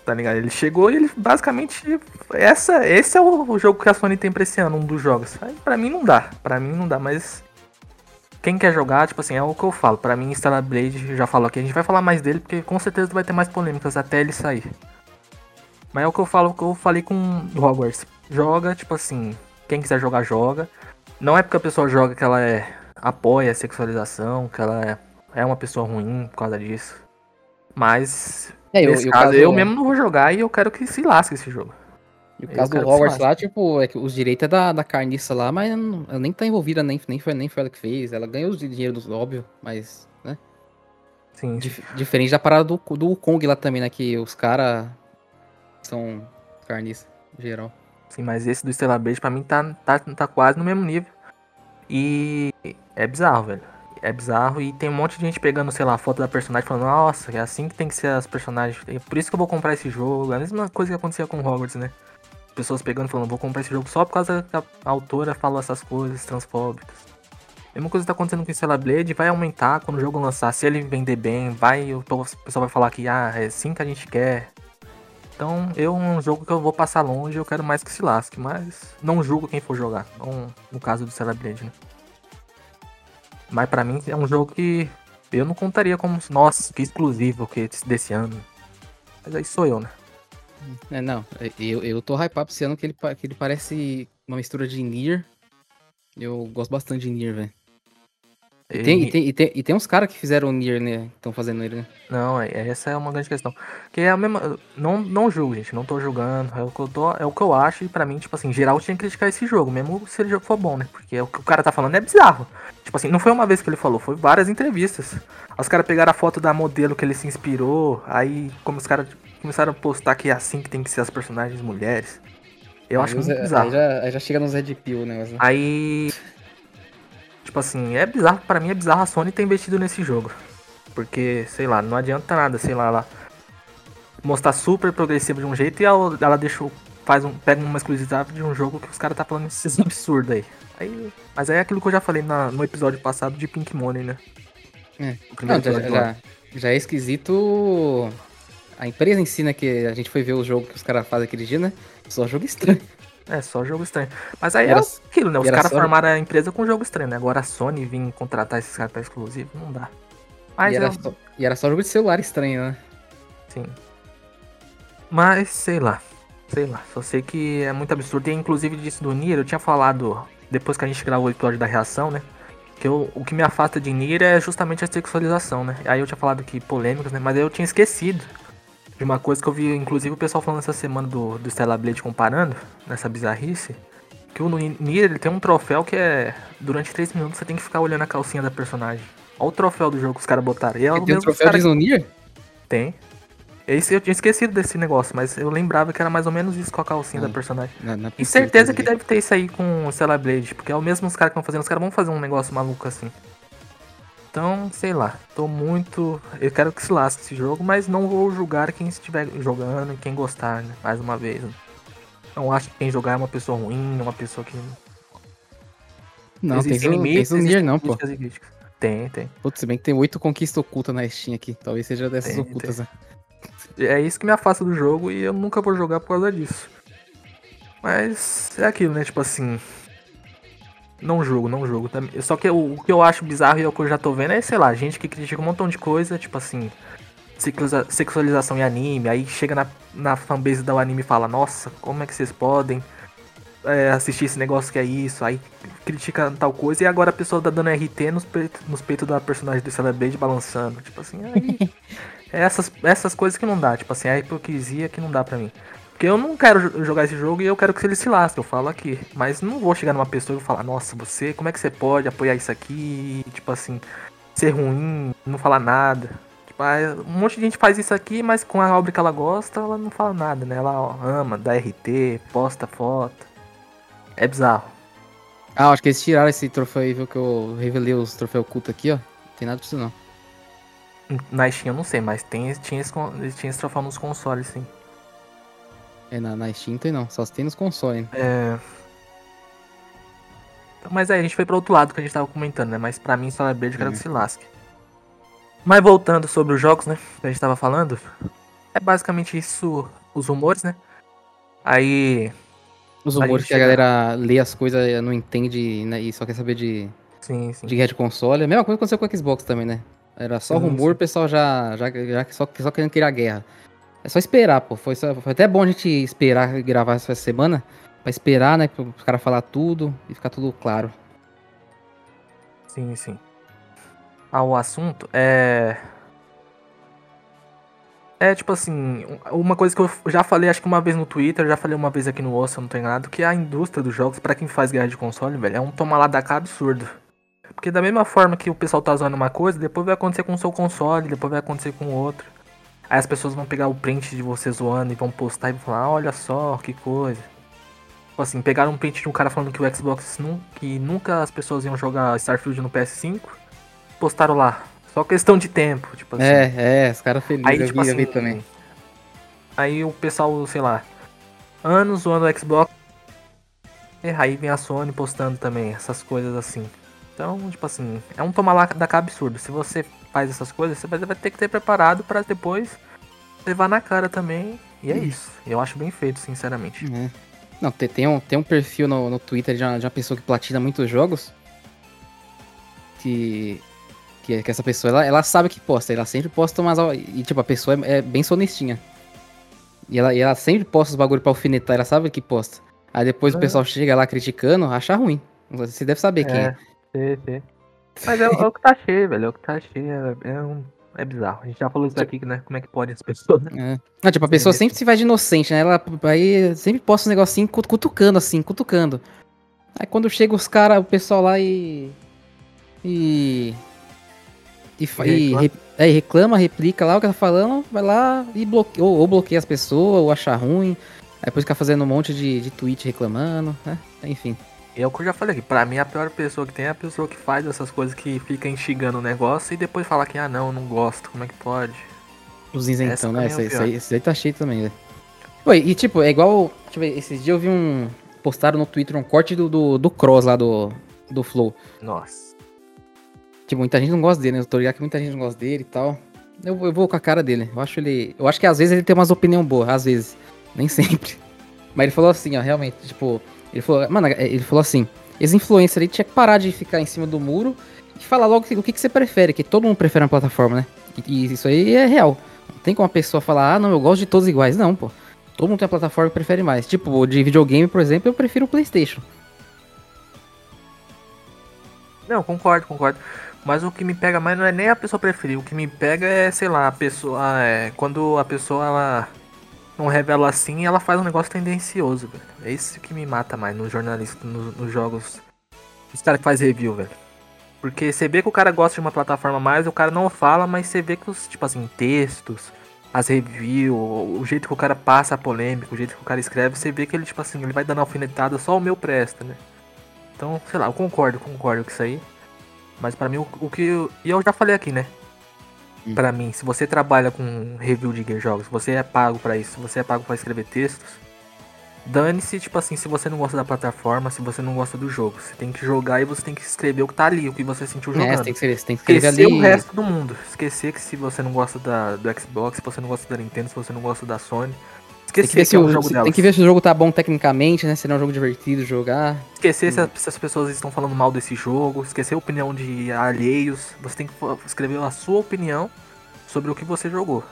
Tá ligado? Ele chegou e ele basicamente. Essa, esse é o, jogo que a Sony tem pra esse ano, um dos jogos. Aí pra mim não dá. Pra mim não dá, mas. Quem quer jogar, tipo assim, é o que eu falo. Pra mim, Stellar Blade já falou aqui. A gente vai falar mais dele, porque com certeza vai ter mais polêmicas até ele sair. Mas é o que eu falo, que eu falei com Hogwarts. Joga, tipo assim, quem quiser jogar, joga. Não é porque a pessoa joga que ela é apoia a sexualização, que ela é, é uma pessoa ruim por causa disso. Mas é, eu, caso, caso, eu mesmo não vou jogar e eu quero que se lasque esse jogo. E o caso do Hogwarts lá, tipo, é que os direitos é da, da carniça lá, mas ela nem tá envolvida, nem, nem, foi, nem foi ela que fez. Ela ganhou o dinheiro do óbvio, mas, né? Sim. Dif diferente da parada do, do Kong lá também, né? Que os caras são carniça, geral. Sim, mas esse do Stellar Blade pra mim tá, tá, tá quase no mesmo nível. E é bizarro, velho. é bizarro. E tem um monte de gente pegando, sei lá, foto da personagem falando, nossa, é assim que tem que ser as personagens. É por isso que eu vou comprar esse jogo. É a mesma coisa que acontecia com Hogwarts, né? Pessoas pegando falando, vou comprar esse jogo só por causa que a autora falou essas coisas transfóbicas. A mesma coisa que tá acontecendo com Stella Blade, vai aumentar quando o jogo lançar. Se ele vender bem, vai, o pessoal vai falar que ah, é assim que a gente quer. Então, eu um jogo que eu vou passar longe, eu quero mais que se lasque, mas não julgo quem for jogar. Não, no caso do Celebrate, né? Mas para mim é um jogo que eu não contaria como, nossa, que exclusivo que desse ano. Mas aí sou eu, né? É, não, eu, eu tô hypado pra esse ano que ele, que ele parece uma mistura de Nier. Eu gosto bastante de Nier, velho. E tem, e, tem, e, tem, e tem uns caras que fizeram o Nier, né? Estão fazendo ele, né? Não, é, essa é uma grande questão. Que é a mesma. Não, não julgo, gente. Não tô julgando. É o que eu, tô, é o que eu acho. E pra mim, tipo assim, geral tinha que criticar esse jogo, mesmo se ele jogo for bom, né? Porque o que o cara tá falando é bizarro. Tipo assim, não foi uma vez que ele falou, foi várias entrevistas. Os caras pegaram a foto da modelo que ele se inspirou. Aí, como os caras começaram a postar que é assim que tem que ser as personagens mulheres. Eu aí acho muito bizarro. Aí já, aí já chega nos Red Pill, né? Aí Tipo assim, é bizarro, para mim é bizarro a Sony ter investido nesse jogo. Porque, sei lá, não adianta nada, sei lá, ela mostrar super progressivo de um jeito e ela, ela deixou, faz um, pega uma exclusividade de um jogo que os caras tá falando esses absurdos aí. aí. Mas aí é aquilo que eu já falei na, no episódio passado de Pink Money, né? É. Não, já, já, já, é esquisito a empresa em si, né? Que a gente foi ver o jogo que os caras fazem aquele dia, né? Só jogo estranho. É, só jogo estranho. Mas aí era, é aquilo, né? Os caras formaram a empresa com jogo estranho, né? Agora a Sony vir contratar esses caras pra exclusivo, não dá. Mas e, era só, e era só jogo de celular estranho, né? Sim. Mas, sei lá. Sei lá. Só sei que é muito absurdo. E inclusive disso do Nier, eu tinha falado, depois que a gente gravou o episódio da reação, né? Que eu, o que me afasta de Nier é justamente a sexualização, né? Aí eu tinha falado que polêmicas, né? Mas aí eu tinha esquecido de uma coisa que eu vi, inclusive, o pessoal falando essa semana do, do Stella Blade comparando, nessa bizarrice, que o Nier ele tem um troféu que é. Durante 3 minutos você tem que ficar olhando a calcinha da personagem. Olha o troféu do jogo que os caras botaram. E é o tem um troféu de Nier? Tem. Esse eu tinha esquecido desse negócio, mas eu lembrava que era mais ou menos isso com a calcinha da personagem. Não é e certeza que deve ter isso aí com o Stella Blade, porque é o mesmo os caras que estão fazendo, os caras vão fazer um negócio maluco assim. Então, sei lá, tô muito. Eu quero que se lasque esse jogo, mas não vou julgar quem estiver jogando e quem gostar, né? Mais uma vez. Né? Não acho que quem jogar é uma pessoa ruim, uma pessoa que. Não, tem limites, tem Nier não, pô. Tem, tem. Putz, se bem que tem oito conquistas ocultas na Steam aqui. Talvez seja dessas tem, ocultas, tem. né? É isso que me afasta do jogo e eu nunca vou jogar por causa disso. Mas é aquilo, né? Tipo assim, não jogo, não jogo. Só que o, o, que eu acho bizarro e é o que eu já tô vendo é, sei lá, gente que critica um montão de coisa, tipo assim, sexualização em anime, aí chega na, na fanbase do anime e fala, nossa, como é que vocês podem é, assistir esse negócio que é isso? Aí critica tal coisa e agora a pessoa tá dando RT nos, peitos, nos peitos da personagem do Celebrate balançando. Tipo assim, aí. é essas, essas coisas que não dá, tipo assim, é a hipocrisia que não dá pra mim. Porque eu não quero jogar esse jogo e eu quero que ele se lasque, eu falo aqui. Mas não vou chegar numa pessoa e falar, nossa, você, como é que você pode apoiar isso aqui? Tipo assim, ser ruim, não falar nada. Tipo, um monte de gente faz isso aqui, mas com a obra que ela gosta, ela não fala nada, né? Ela ó, ama, dá RT, posta foto. É bizarro. Ah, acho que eles tiraram esse troféu aí, viu? Que eu revelei os troféus ocultos aqui, ó. Não tem nada disso não. Na Steam eu não sei, mas tem, tinha, esse, tinha esse troféu nos consoles, sim. É, na, na Steam tem não, só se tem nos consoles. É. Mas aí a gente foi pro outro lado que a gente tava comentando, né? Mas pra mim, Solar Blade, eu quero que se lasque. Mas voltando sobre os jogos, né? Que a gente tava falando. É basicamente isso, os rumores, né? Aí. Os rumores que chega... a galera lê as coisas, não entende né, e só quer saber de. Sim, sim. De guerra de console. A mesma coisa aconteceu com o Xbox também, né? Era só sim, rumor, o pessoal já, já, já só, só querendo criar guerra. É só esperar, pô. Foi, só, foi até bom a gente esperar gravar essa semana. Pra esperar, né? Para os caras falar tudo e ficar tudo claro. Sim, sim. Ah, o assunto é. É tipo assim, uma coisa que eu já falei, acho que uma vez no Twitter, já falei uma vez aqui no Osso, não tô enganado, que a indústria dos jogos, para quem faz guerra de console, velho, é um tomar lá da cá absurdo. Porque da mesma forma que o pessoal tá usando uma coisa, depois vai acontecer com o seu console, depois vai acontecer com o outro. Aí as pessoas vão pegar o print de você zoando e vão postar e vão falar, ah, olha só, que coisa. Tipo assim, pegaram um print de um cara falando que o Xbox que nunca as pessoas iam jogar Starfield no PS5. postaram lá. Só questão de tempo, tipo assim. É, é, os caras felizes, Aí, eu, tipo vi, eu vi assim, também. Aí o pessoal, sei lá, anos zoando o Xbox. E aí vem a Sony postando também essas coisas assim. Então, tipo assim, é um tomar lá da cá absurdo. Se você faz essas coisas, você vai ter que ter preparado pra depois levar na cara também. E é isso. Eu acho bem feito, sinceramente. É. Não, tem, tem, um, tem um perfil no, no Twitter de uma, de uma pessoa que platina muitos jogos. Que. Que, que essa pessoa, ela, ela sabe que posta. Ela sempre posta umas. E, tipo, a pessoa é, é bem sonestinha. E ela, e ela sempre posta os bagulho pra alfinetar. Ela sabe que posta. Aí depois o É. pessoal chega lá criticando, acha ruim. Você deve saber quem é. Sim, sim. Mas é, o- é o que tá cheio, velho. É o que tá cheio. É, é um- é bizarro. A gente já falou isso aqui, né? Como é que pode as pessoas, né? É. Não, tipo, a pessoa Sim. sempre se faz de inocente, né? Ela aí sempre posta um negocinho cut- cutucando, assim, cutucando. Aí quando chega os caras, o pessoal lá e. E. E, e Reclama. re- é, e reclama, replica lá o que tá falando, vai lá e bloqueia. Ou, ou bloqueia as pessoas, ou acha ruim. Aí depois fica fazendo um monte de, de tweet reclamando, né? Enfim. É o que eu já falei aqui. Pra mim, a pior pessoa que tem é a pessoa que faz essas coisas que fica instigando o negócio e depois fala que, ah, não, não gosto. Como é que pode? Os Essa isentão, né? mim é Esse, aí, esse aí tá cheio também, velho. Oi, e tipo, é igual. Deixa eu ver, esses dias eu vi um. Postaram no Twitter um corte do, do, do Cross lá do, do Flow. Nossa. Tipo, muita gente não gosta dele, né? Eu tô ligado que muita gente não gosta dele e tal. Eu, eu vou com a cara dele. Eu acho ele. Eu acho que às vezes ele tem umas opiniões boas, às vezes. Nem sempre. Mas ele falou assim, ó, realmente, tipo. Ele falou. Mano, ele falou assim. Esse influencer aí tinha que parar de ficar em cima do muro e falar logo o que, que você prefere, que todo mundo prefere uma plataforma, né? E, isso aí é real. Não tem como a pessoa falar, ah, não, eu gosto de todos iguais. Não, pô. Todo mundo tem uma plataforma que prefere mais. Tipo, de videogame, por exemplo, eu prefiro o PlayStation. Não, concordo, concordo. Mas o que me pega mais não é nem a pessoa preferir. O que me pega é, sei lá, a pessoa. É, quando a pessoa ela não revela assim, ela faz um negócio tendencioso, velho. É isso que me mata mais nos jornalistas, no- nos jogos. Os caras que faz review, velho. Porque você vê que o cara gosta de uma plataforma mais, o cara não fala, mas você vê que os, tipo assim, textos, as reviews, o jeito que o cara passa a polêmica, o jeito que o cara escreve, você vê que ele, tipo assim, ele vai dando alfinetada, só o meu presta, né? Então, sei lá, eu concordo, concordo com isso aí. Mas pra mim, o, o que. eu- E eu já falei aqui, né? Hum. Pra mim, se você trabalha com review de jogos, se você é pago pra isso, se você é pago pra escrever textos, dane-se, tipo assim, se você não gosta da plataforma, se você não gosta do jogo. Você tem que jogar e você tem que escrever o que tá ali, o que você sentiu É, jogando. você tem que escrever, você tem que escrever Esquecer ali. o resto do mundo. Esquecer que se você não gosta da, do Xbox, se você não gosta da Nintendo, se você não gosta da Sony. Tem Esquecer que, ver que, se é o, jogo tem que ver se o jogo tá bom tecnicamente, né? Se não é um jogo divertido jogar. Esquecer se, as, se as pessoas estão falando mal desse jogo, esquecer a opinião de alheios. Você tem que escrever a sua opinião sobre o que você jogou.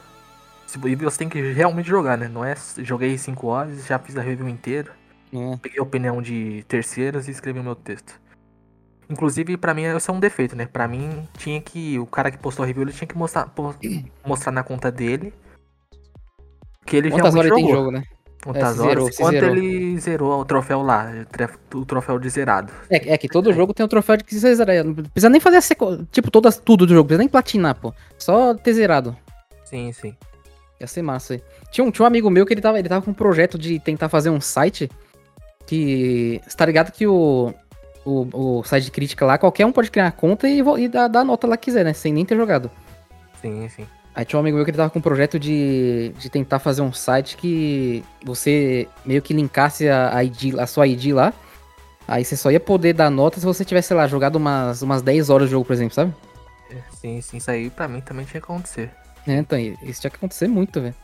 E você tem que realmente jogar, né? Não é joguei 5 horas, já fiz a review inteira, É. peguei a opinião de terceiros e escrevi o meu texto. Inclusive, pra mim, isso é um defeito, né? Pra mim, tinha que. O cara que postou a review, ele tinha que mostrar, mostrar na conta dele que ele Quantas horas ele tem jogou. jogo, né? Quantas É, horas? zerou, quanto zerou. ele zerou o troféu lá, o troféu de zerado. É, é que todo jogo tem o troféu de que você zerou. Não precisa nem fazer a. Tipo, todas, tudo do jogo. Não precisa nem platinar, pô. Só ter zerado. Sim, sim. Ia ser massa aí. Tinha um, tinha um amigo meu que ele tava, ele tava com um projeto de tentar fazer um site que. Você tá ligado que o, o, o site de crítica lá, qualquer um pode criar uma conta e, e dar, dar a nota lá que quiser, né? Sem nem ter jogado. Sim, sim. Aí tinha um amigo meu que ele tava com um projeto de, de tentar fazer um site que você meio que linkasse a, a, ID, a sua ID lá. Aí você só ia poder dar nota se você tivesse, sei lá, jogado umas, umas 10 horas de jogo, por exemplo, sabe? É, Sim, sim, isso aí pra mim também tinha que acontecer. É, então, isso tinha que acontecer muito, velho.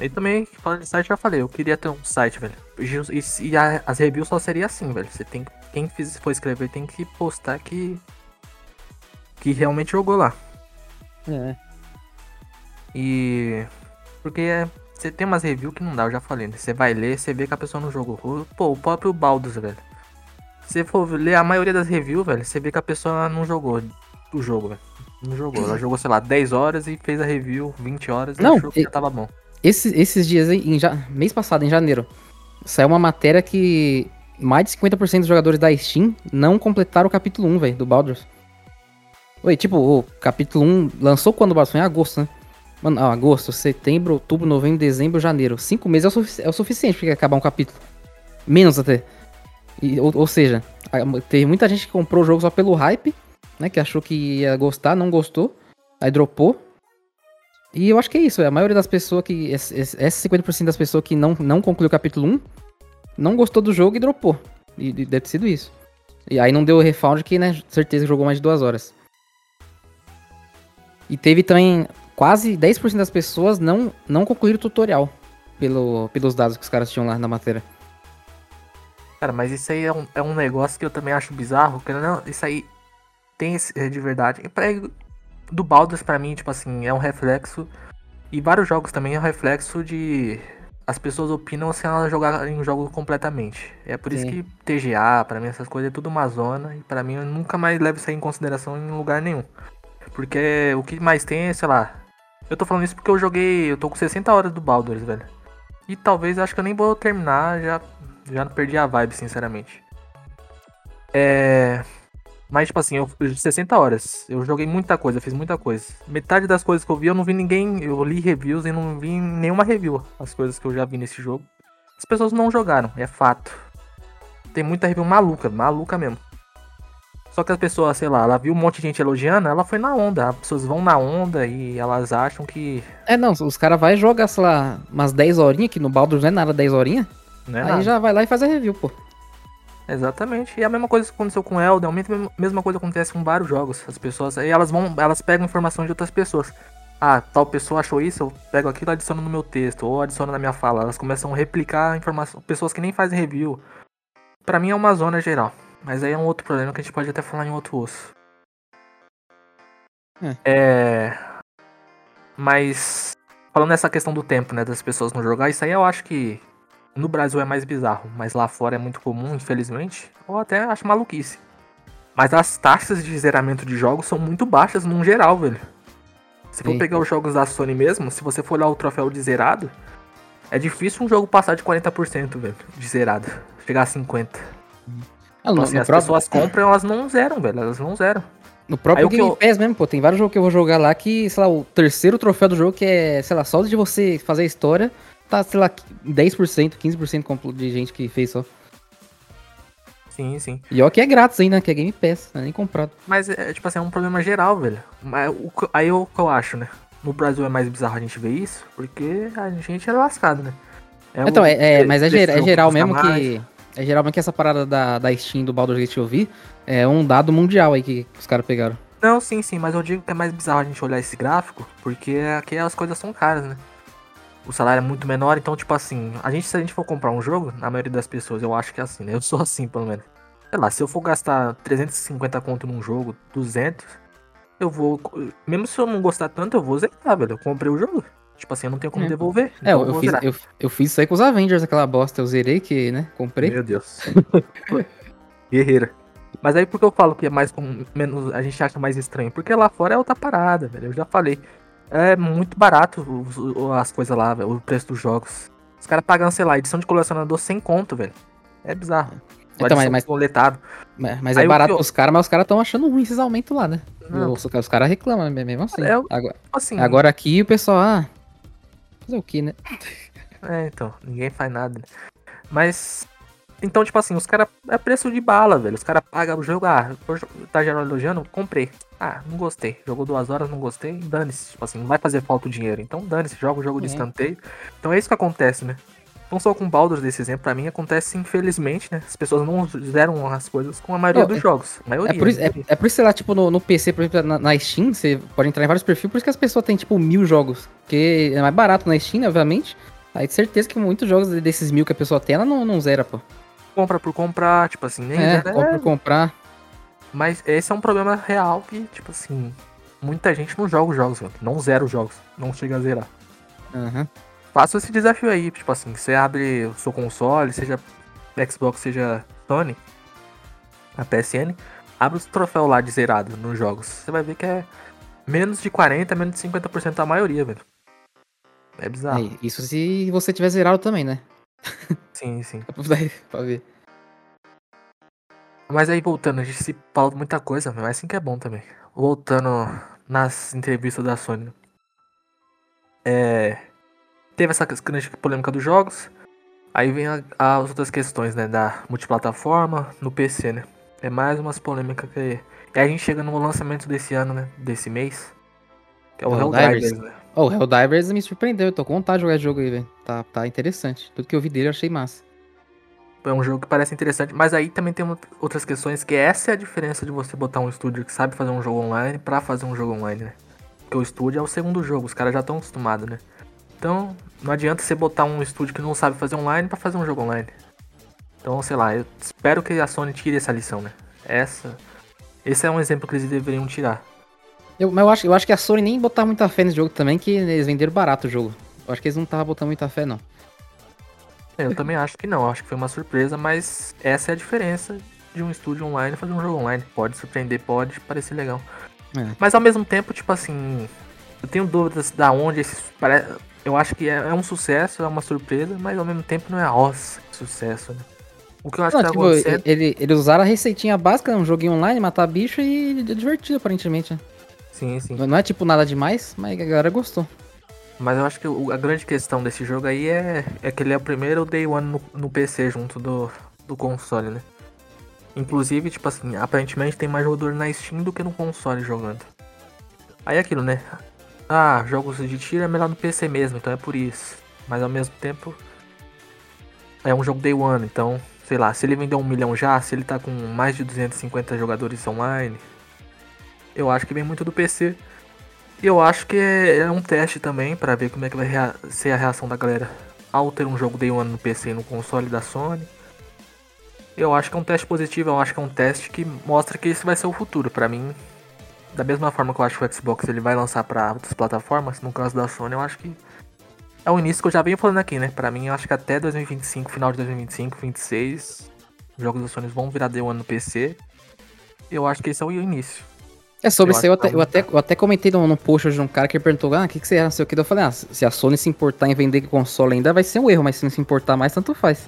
E também, falando de site, já falei, eu queria ter um site, velho. E, e a- as reviews só seria assim, velho. Você tem que- quem fiz, for escrever tem que postar que que realmente jogou lá. É. E porque é, você tem umas reviews que não dá, eu já falei, né? Você vai ler, você vê que a pessoa não jogou. Pô, o próprio Baldus, velho. Se você for ler a maioria das reviews, velho, você vê que a pessoa não jogou o jogo, velho. Não jogou. Ela jogou, sei lá, 10 horas e fez a review 20 horas e Não, achou que e- já tava bom. Esses, esses dias, aí, em ja- mês passado, em janeiro, saiu uma matéria que mais de 50% dos jogadores da Steam não completaram o capítulo 1, velho, do Baldur's. Oi, tipo, o capítulo 1 lançou quando o Baldur's? Foi em agosto, né? Mano, ah, agosto, setembro, outubro, novembro, dezembro, janeiro. Cinco meses é o, sufici- é o suficiente pra acabar um capítulo. Menos até. E, ou, ou seja, teve muita gente que comprou o jogo só pelo hype né? Que achou que ia gostar, não gostou, aí dropou. E eu acho que é isso, é a maioria das pessoas que. Esses 50% das pessoas que não, não concluiu o capítulo 1 não gostou do jogo e dropou. E, e deve ter sido isso. E aí não deu o refound que, né, certeza jogou mais de duas horas. E teve também quase 10% das pessoas não, não concluíram o tutorial pelo, pelos dados que os caras tinham lá na matéria. Cara, mas isso aí é um, é um negócio que eu também acho bizarro. Que não, isso aí tem esse, é de verdade. Do Baldur's pra mim, tipo assim, é um reflexo. E vários jogos também é um reflexo de. As pessoas opinam sem elas jogarem um jogo completamente. É por Sim. isso que TGA, pra mim, essas coisas é tudo uma zona. E pra mim eu nunca mais levo isso aí em consideração em lugar nenhum. Porque o que mais tem é, sei lá. Eu tô falando isso porque eu joguei. Eu tô com 60 horas do Baldur's, velho. E talvez acho que eu nem vou terminar, já, já perdi a vibe, sinceramente. É. Mas, tipo assim, eu 60 horas. Eu joguei muita coisa, fiz muita coisa. Metade das coisas que eu vi, eu não vi ninguém. Eu li reviews e não vi nenhuma review. As coisas que eu já vi nesse jogo. As pessoas não jogaram, é fato. Tem muita review maluca, maluca mesmo. Só que as pessoas, sei lá, ela viu um monte de gente elogiando, ela foi na onda. As pessoas vão na onda e elas acham que. É, não, os caras vão jogar, sei lá, umas 10 horinhas, que no Baldur's não é nada 10 horinhas. É aí nada. já vai lá e faz a review, pô. Exatamente. E a mesma coisa que aconteceu com Elden, a mesma coisa acontece com vários jogos. As pessoas, aí elas vão, elas pegam informação de outras pessoas. Ah, tal pessoa achou isso, eu pego aquilo e adiciono no meu texto, ou adiciono na minha fala. Elas começam a replicar informação, pessoas que nem fazem review. Para mim é uma zona geral. Mas aí é um outro problema que a gente pode até falar em outro osso. É. é... Mas falando nessa questão do tempo, né, das pessoas não jogar, isso aí eu acho que no Brasil é mais bizarro, mas lá fora é muito comum, infelizmente. Ou até acho maluquice. Mas as taxas de zeramento de jogos são muito baixas num geral, velho. Se for pegar os jogos da Sony mesmo, se você for olhar o troféu de zerado, é difícil um jogo passar de 40%, velho, de zerado. Chegar a 50%. Ah, tipo assim, as próprio... pessoas compram, elas não zeram, velho. Elas não zeram. No próprio Game eu... Pass mesmo, pô, tem vários jogos que eu vou jogar lá que, sei lá, o terceiro troféu do jogo que é, sei lá, só de você fazer a história, tá, sei lá, 10%, 15% de gente que fez só. Sim, sim. E ó que é grátis ainda, que é Game Pass, não é nem comprado. Mas, é, tipo assim, é um problema geral, velho. Mas, o, aí o que eu acho, né? No Brasil é mais bizarro a gente ver isso, porque a gente é lascado, né? É então, o, é, é, mas é, ger é geral mesmo que... É geralmente essa parada da, da Steam do Baldur's Gate que eu vi é um dado mundial aí que, que os caras pegaram. Não, sim, sim, mas eu digo que é mais bizarro a gente olhar esse gráfico, porque aqui as coisas são caras, né? O salário é muito menor, então, tipo assim, a gente, se a gente for comprar um jogo, na maioria das pessoas, eu acho que é assim, né? Eu sou assim, pelo menos. Sei lá, se eu for gastar 350 conto num jogo, 200, eu vou. Mesmo se eu não gostar tanto, eu vou zerar, velho. Eu comprei o jogo. Tipo assim, eu não tenho como é. devolver. É, então eu, eu, fiz, eu, eu, fiz isso aí com os Avengers, aquela bosta. Eu zerei que, né? Comprei. Meu Deus. Guerreira. Mas aí por que eu falo que é mais com menos. A gente acha mais estranho? Porque lá fora é outra parada, velho. Eu já falei. É muito barato os, as coisas lá, velho. O preço dos jogos. Os caras pagam, sei lá, edição de colecionador sem conto, velho. É bizarro. Então, mas, mas, coletado. Mas, mas é barato eu... pros caras, mas os caras estão achando ruim esses aumentos lá, né? Os, os caras reclamam mesmo assim. É, agora, assim. Agora aqui o pessoal, ah, Fazer o que, né? É, então, ninguém faz nada. Mas. Então, tipo assim, os caras. É preço de bala, velho. Os caras pagam o jogo. Ah, tá geral elogiando? Comprei. Ah, não gostei. Jogou duas horas, não gostei. Dane-se. Tipo assim, não vai fazer falta o dinheiro. Então, dane-se. Joga o jogo é. de escanteio. Então é isso que acontece, né? Não só com Baldur's desse exemplo, pra mim acontece infelizmente, né? As pessoas não fizeram as coisas com a maioria oh, dos é, jogos. maioria, é, por isso, é, é, por isso, sei lá, tipo, no, no PC, por exemplo, na, na, Steam, você pode entrar em vários perfis, por isso que as pessoas têm, tipo, mil jogos. Porque é mais barato na Steam, obviamente. Aí de certeza que muitos jogos desses mil que a pessoa tem, ela não, não zera, pô. Compra por comprar, tipo assim, nem é, zera. Compra por comprar. Mas esse é um problema real que, tipo assim, muita gente não joga os jogos. Não zera os jogos. Não chega a zerar. Aham. Uhum faça esse desafio aí, tipo assim, você abre o seu console, seja Xbox, seja Sony, a PSN, abre os troféus lá de zerado nos jogos. Você vai ver que é menos de 40, menos de 50% a maioria, velho. É bizarro. É, isso se você tiver zerado também, né? Sim, sim. pra ver. Mas aí voltando, a gente se fala muita coisa, mas assim que é bom também. Voltando nas entrevistas da Sony. É teve essa grande polêmica dos jogos. Aí vem a, as outras questões, né? Da multiplataforma no PC, né? É mais umas polêmicas que E aí a gente chega no lançamento desse ano, né? Desse mês. Que é o Helldivers. Helldivers, né? Oh, o Helldivers me surpreendeu, eu tô com vontade de jogar esse jogo aí, velho. Tá, tá interessante. Tudo que eu vi dele eu achei massa. É um jogo que parece interessante, mas aí também tem outras questões que essa é a diferença de você botar um estúdio que sabe fazer um jogo online pra fazer um jogo online, né? Porque o estúdio é o segundo jogo, os caras já estão acostumados, né? Então, não adianta você botar um estúdio que não sabe fazer online pra fazer um jogo online. Então, sei lá, eu espero que a Sony tire essa lição, né? Essa. Esse é um exemplo que eles deveriam tirar. Eu, mas eu acho, eu acho que a Sony nem botar muita fé nesse jogo também, que eles venderam barato o jogo. Eu acho que eles não estavam botando muita fé, não. Eu também acho que não, eu acho que foi uma surpresa, mas essa é a diferença de um estúdio online fazer um jogo online. Pode surpreender, pode parecer legal. É. Mas ao mesmo tempo, tipo assim, eu tenho dúvidas da onde esse. Eu acho que é, é um sucesso, é uma surpresa, mas ao mesmo tempo não é nossa, sucesso, né? O que eu acho não, que tá tipo, acontecendo... ele, Eles usaram a receitinha básica, um joguinho online, matar bicho e é divertido, aparentemente. Né? Sim, sim. Não é tipo nada demais, mas a galera gostou. Mas eu acho que a grande questão desse jogo aí é, é que ele é o primeiro Day One no, no PC junto do, do console, né? Inclusive, tipo assim, aparentemente tem mais jogador na Steam do que no console jogando. Aí é aquilo, né? Ah, jogos de tiro é melhor no PC mesmo, então é por isso. Mas ao mesmo tempo. É um jogo Day One, então, sei lá, se ele vender um milhão já, se ele tá com mais de 250 jogadores online, eu acho que vem muito do PC. E eu acho que é um teste também para ver como é que vai ser a reação da galera ao ter um jogo Day One no PC e no console da Sony. Eu acho que é um teste positivo, eu acho que é um teste que mostra que esse vai ser o futuro. Para mim, da mesma forma que eu acho que o Xbox ele vai lançar para outras plataformas, no caso da Sony, eu acho que é o início que eu já venho falando aqui, né? Para mim, eu acho que até 2025, final de 2025, 2026, os jogos da Sony vão virar Day One no PC. Eu acho que esse é o início. É sobre isso aí, eu até, eu, até, eu até comentei no, no post de um cara que perguntou, ah, o que, que você acha, não sei o que. Eu falei, ah, se a Sony se importar em vender console ainda vai ser um erro, mas se não se importar mais, tanto faz.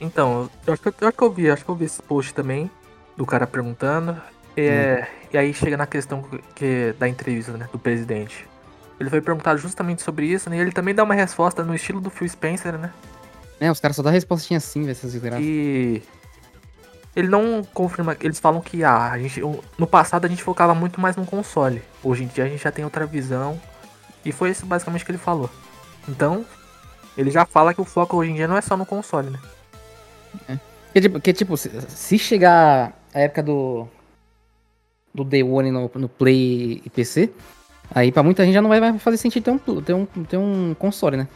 Então, eu acho que eu, acho que eu vi, acho que eu vi esse post também, do cara perguntando. É, hum. E aí chega na questão que, da entrevista, né, do presidente. Ele foi perguntado justamente sobre isso, né, e ele também dá uma resposta no estilo do Phil Spencer, né? É, os caras só dão respostinha assim, velho, essas E ele não confirma, eles falam que ah, a gente, no passado a gente focava muito mais no console. Hoje em dia a gente já tem outra visão. E foi isso basicamente que ele falou. Então, ele já fala que o foco hoje em dia não é só no console, né? É. Que tipo, que, tipo se, se, chegar a época do. Do Day One no, no Play e PC, aí pra muita gente já não vai fazer sentido ter um, ter um, ter um console, né?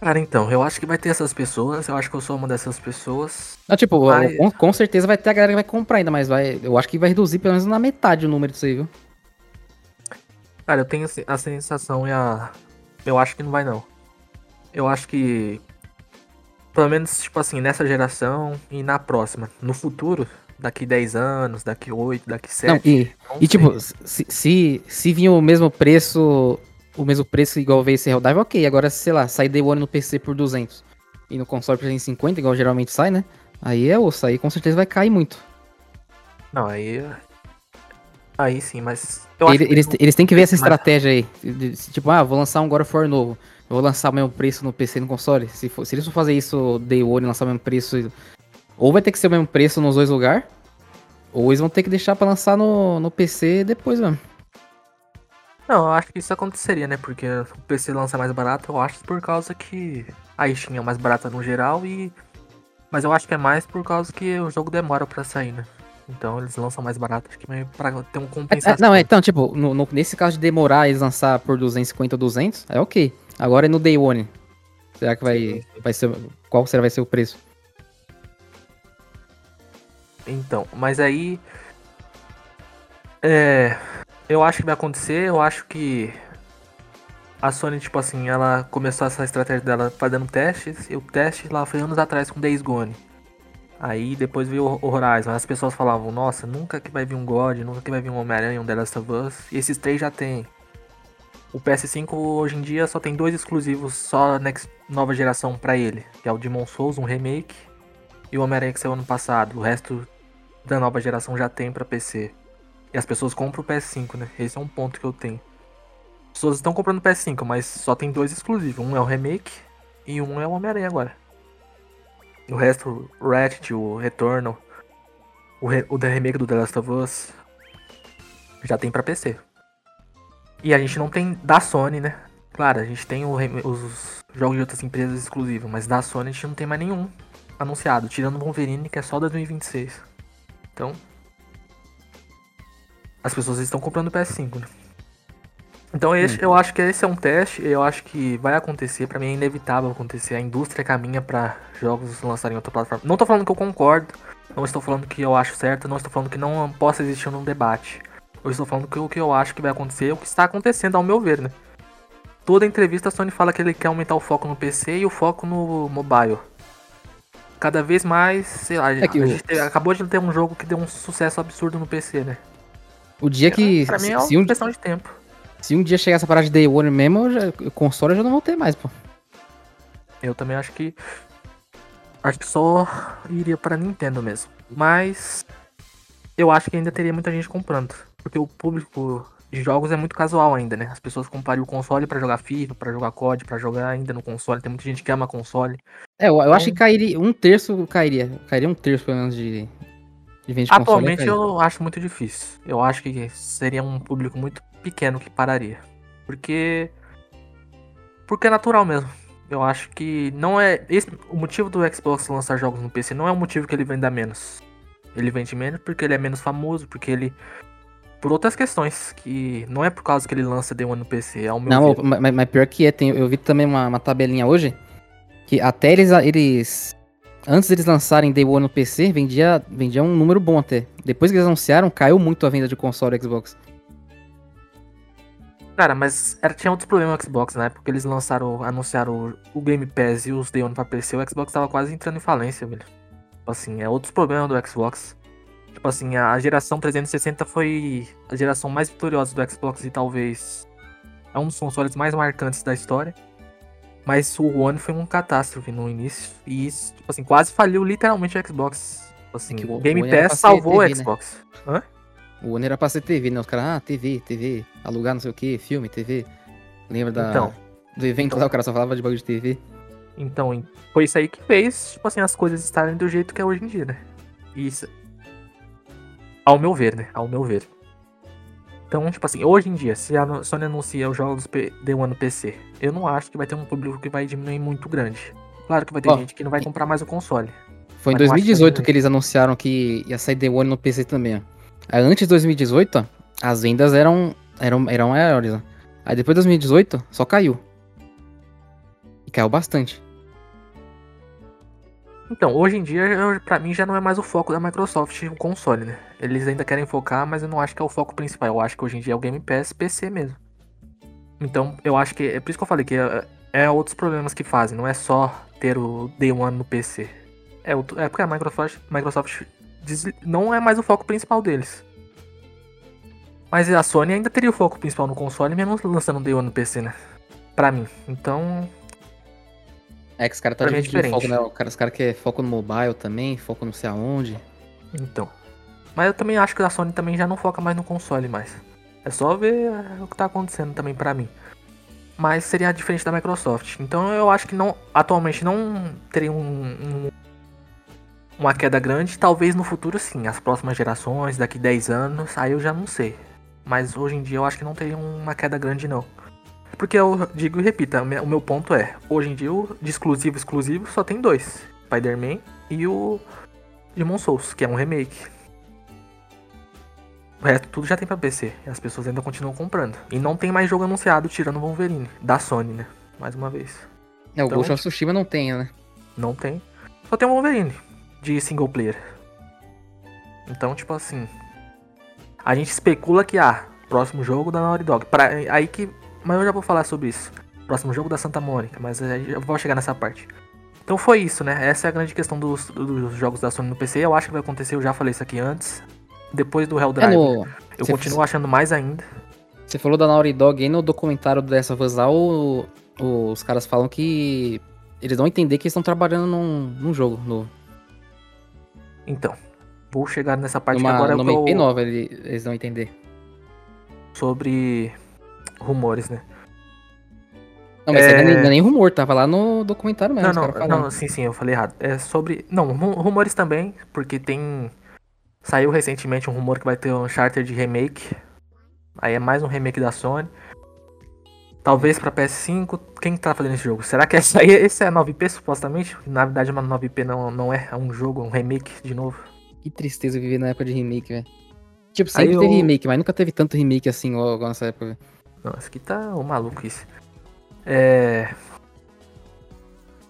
Cara, então, eu acho que vai ter essas pessoas, eu acho que eu sou uma dessas pessoas. Não, tipo, mas... com, com, certeza vai ter a galera que vai comprar ainda, mas vai, eu acho que vai reduzir pelo menos na metade o número disso aí, viu? Cara, eu tenho a sensação e a. Eu acho que não vai não. Eu acho que. Pelo menos, tipo assim, nessa geração e na próxima. No futuro, daqui 10 anos, daqui 8, daqui 7. Não, e, e tipo, se, se, se vir o mesmo preço o mesmo preço igual veio esse Helldive, ok. Agora, sei lá, sair Day One no PC por 200 e no console por 150, igual geralmente sai, né? Aí é osso, aí com certeza vai cair muito. Não, aí. Aí sim, mas. Ele, eles, não... eles têm que ver essa estratégia aí. Tipo, ah, vou lançar um God of War novo. Eu vou lançar o mesmo preço no PC e no console. Se, for, se eles for fazer isso Day One lançar o mesmo preço. Ou vai ter que ser o mesmo preço nos dois lugares. Ou eles vão ter que deixar pra lançar no, no PC depois mesmo. Não, eu acho que isso aconteceria, né? Porque o PC lança mais barato, eu acho por causa que a Steam é mais barata no geral e. Mas eu acho que é mais por causa que o jogo demora pra sair, né? Então eles lançam mais barato, acho que é pra ter um compensação. É, não, é, então, tipo, no, no, nesse caso de demorar eles lançar por 250 ou 200, é ok. Agora é no Day One. Será que vai, vai ser. Qual será vai ser o preço? Então, mas aí. É. Eu acho que vai acontecer, eu acho que a Sony, tipo assim, ela começou essa estratégia dela fazendo testes, e o teste lá foi anos atrás com Days Gone. Aí depois veio o Horizon, as pessoas falavam, nossa, nunca que vai vir um God, nunca que vai vir um Homem-Aranha, um The Last of Us, e esses três já tem. O PS5 hoje em dia só tem dois exclusivos, só next, nova geração para ele, que é o Demon Souls, um remake, e o Homem-Aranha que saiu ano passado. O resto da nova geração já tem para PC. E as pessoas compram o PS5, né? Esse é um ponto que eu tenho. As pessoas estão comprando o PS5, mas só tem dois exclusivos. Um é o remake e um é o Homem-Aranha agora. O resto, o Ratchet, o Returnal, o, re, o The remake do The Last of Us já tem pra PC. E a gente não tem da Sony, né? Claro, a gente tem o, os jogos de outras empresas exclusivos, mas da Sony a gente não tem mais nenhum anunciado, tirando o Wolverine, que é só 2026. Então, as pessoas estão comprando o PS5, né? Então esse, hum. eu acho que esse é um teste, eu acho que vai acontecer, para mim é inevitável acontecer. A indústria caminha para jogos lançarem em outra plataforma. Não tô falando que eu concordo, não estou falando que eu acho certo, não estou falando que não possa existir um debate. Eu estou falando que o que eu acho que vai acontecer é o que está acontecendo, ao meu ver, né? Toda entrevista a Sony fala que ele quer aumentar o foco no PC e o foco no mobile. Cada vez mais, sei lá, é a gente te, acabou de ter um jogo que deu um sucesso absurdo no PC, né? O dia que. Pra mim é uma questão de tempo. Se um dia chegar essa parada de Day One mesmo, já, o console já não vão ter mais, pô. Eu também acho que. Acho que só iria pra Nintendo mesmo. Mas. Eu acho que ainda teria muita gente comprando. Porque o público de jogos é muito casual ainda, né? As pessoas comprariam o console para jogar FIFA, para jogar COD, para jogar ainda no console. Tem muita gente que ama console. É, eu, eu então... acho que cairia. Um terço cairia. Cairia um terço, pelo menos, de, de venda de Atualmente console, eu acho muito difícil. Eu acho que seria um público muito pequeno que pararia. Porque. Porque é natural mesmo. Eu acho que não é. Esse, o motivo do Xbox lançar jogos no PC não é o motivo que ele venda menos. Ele vende menos porque ele é menos famoso, porque ele. Por outras questões, que não é por causa que ele lança Day One no PC, é o meu. Não, mas, mas, pior que é, tem, eu vi também uma, uma tabelinha hoje. Que até eles, eles antes deles lançarem Day One no PC, vendia, vendia um número bom até. Depois que eles anunciaram, caiu muito a venda de console Xbox. Cara, mas era, tinha outros problemas no Xbox, né? Porque eles lançaram, anunciaram o, o Game Pass e os Day One pra PC, o Xbox tava quase entrando em falência, velho. Assim, é outros problemas do Xbox. Tipo assim, a geração 360 foi a geração mais vitoriosa do Xbox e talvez é um dos consoles mais marcantes da história. Mas o One foi um catástrofe no início. E isso, tipo assim, quase faliu literalmente o Xbox. Tipo assim, é o Game Pass salvou TV, o né? Xbox. Né? Hã? O One era pra ser TV, né? Os caras, ah, TV, TV, alugar não sei o que, filme, TV. Lembra da, então, do evento então, lá, o cara só falava de bagulho de TV. Então, foi isso aí que fez, tipo assim, as coisas estarem do jeito que é hoje em dia, né? Isso. Ao meu ver, né? Ao meu ver. Então, tipo assim, hoje em dia, se a Sony anuncia os jogos Day One no PC, eu não acho que vai ter um público que vai diminuir muito grande. Claro que vai ter oh, gente que não vai comprar mais o console. Foi em 2018 que, que, eles anunciaram que ia sair Day One no PC também. Aí, antes de 2018, as vendas eram, eram, eram maiores. Aí depois de 2018, só caiu. E caiu bastante. Então, hoje em dia, para mim já não é mais o foco da Microsoft o console, né? Eles ainda querem focar, mas eu não acho que é o foco principal. Eu acho que hoje em dia é o Game Pass PC mesmo. Então, eu acho que é por isso que eu falei que é, é outros problemas que fazem, não é só ter o Day One no PC. É, é porque a Microsoft, Microsoft não é mais o foco principal deles. Mas a Sony ainda teria o foco principal no console, mesmo lançando o Day One no PC, né? Pra mim. Então. É que os caras tá é dividindo foco, né? Os caras querem foco no mobile também, foco não sei aonde. Então. Mas eu também acho que a Sony também já não foca mais no console mais. É só ver o que tá acontecendo também pra mim. Mas seria diferente da Microsoft. Então eu acho que não. Atualmente não teria um, um uma queda grande, talvez no futuro sim, as próximas gerações, daqui 10 anos, aí eu já não sei. Mas hoje em dia eu acho que não teria uma queda grande não. Porque eu digo e repito, o meu ponto é, hoje em dia de exclusivo exclusivo só tem dois. Spider-Man e o Demon Souls, que é um remake. O resto tudo já tem pra PC. E as pessoas ainda continuam comprando. E não tem mais jogo anunciado tirando o Wolverine. Da Sony, né? Mais uma vez. É, o então, Ghost of Tsushima não tem, né? Não tem. Só tem o Wolverine de single player. Então, tipo assim. A gente especula que, ah, próximo jogo da Naughty Dog. Pra, aí que. Mas eu já vou falar sobre isso. Próximo jogo da Santa Mônica, mas eu vou chegar nessa parte. Então foi isso, né? Essa é a grande questão dos, dos jogos da Sony no PC. Eu acho que vai acontecer, eu já falei isso aqui antes. Depois do Helldrive, é no... eu Cê continuo achando mais ainda. Você falou da Naughty Dog aí no documentário dessa lá, o, os caras falam que eles vão entender que eles estão trabalhando num, num jogo novo. Então, vou chegar nessa parte Numa, que agora numa eu... IP nova eles vão entender. Sobre rumores, né? Não, mas é... não é nem rumor, tava lá no documentário mesmo. Não, não, não, sim, sim, eu falei errado. É sobre. Não, rumores também, porque tem Saiu recentemente um rumor que vai ter um Uncharted remake. Aí é mais um remake da Sony. Talvez pra PS5. Quem tá fazendo esse jogo? Será que essa aí esse é a 9P supostamente? Na verdade, uma 9P não, não é, é um jogo, um remake de novo. Que tristeza viver na época de remake, velho. Tipo, sempre teve eu- remake, mas nunca teve tanto remake assim igual nessa época, velho. Não, esse aqui tá um maluco isso. É.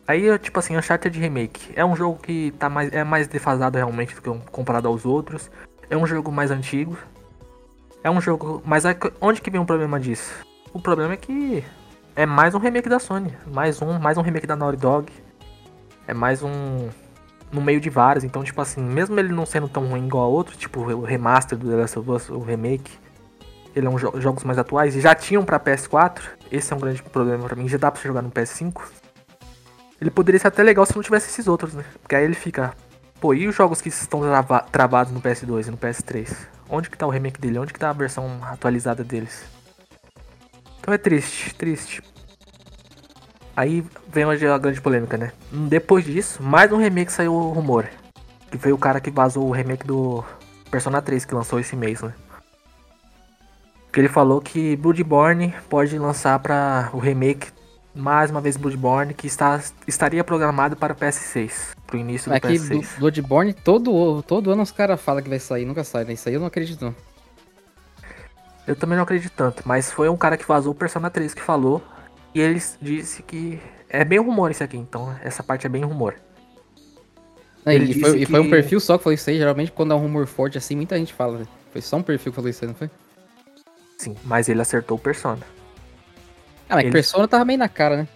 Aí, tipo assim, Uncharted Remake. É um jogo que tá mais, é mais defasado realmente do que comparado aos outros. É um jogo mais antigo. É um jogo. Mas aí, onde que vem o problema disso? O problema é que é mais um remake da Sony. Mais um, mais um remake da Naughty Dog. É mais um. No meio de vários. Então, tipo assim, mesmo ele não sendo tão ruim igual a outro, tipo o remaster do The Last of Us, o remake ele é um jo jogos mais atuais e já tinham pra PS4. Esse é um grande problema pra mim. Já dá você jogar no PS5. Ele poderia ser até legal se não tivesse esses outros, né? Porque aí ele fica. Pô, e os jogos que estão trava travados no PS2 e no PS3? Onde que tá o remake dele? Onde que tá a versão atualizada deles? Então é triste, triste. Aí vem a grande polêmica, né? Depois disso, mais um remake saiu o rumor. Que foi o cara que vazou o remake do Persona 3 que lançou esse mês, né? Que ele falou que Bloodborne pode lançar para o remake mais uma vez Bloodborne que está, estaria programado para o PS6, pro início do que PS6. Blo- Bloodborne, todo, todo ano os caras falam que vai sair, nunca sai, né? Isso aí eu não acredito. não. Eu também não acredito tanto, mas foi um cara que vazou o Persona 3 que falou e ele disse que é bem rumor isso aqui, então essa parte é bem rumor. Ele e, foi, e foi um que- perfil só que falou isso aí. Geralmente quando é um rumor forte assim, muita gente fala. velho. Foi só um perfil que falou isso aí, não foi? Sim, mas ele acertou o Persona. Ah, mas Ele- Persona tava meio na cara, né?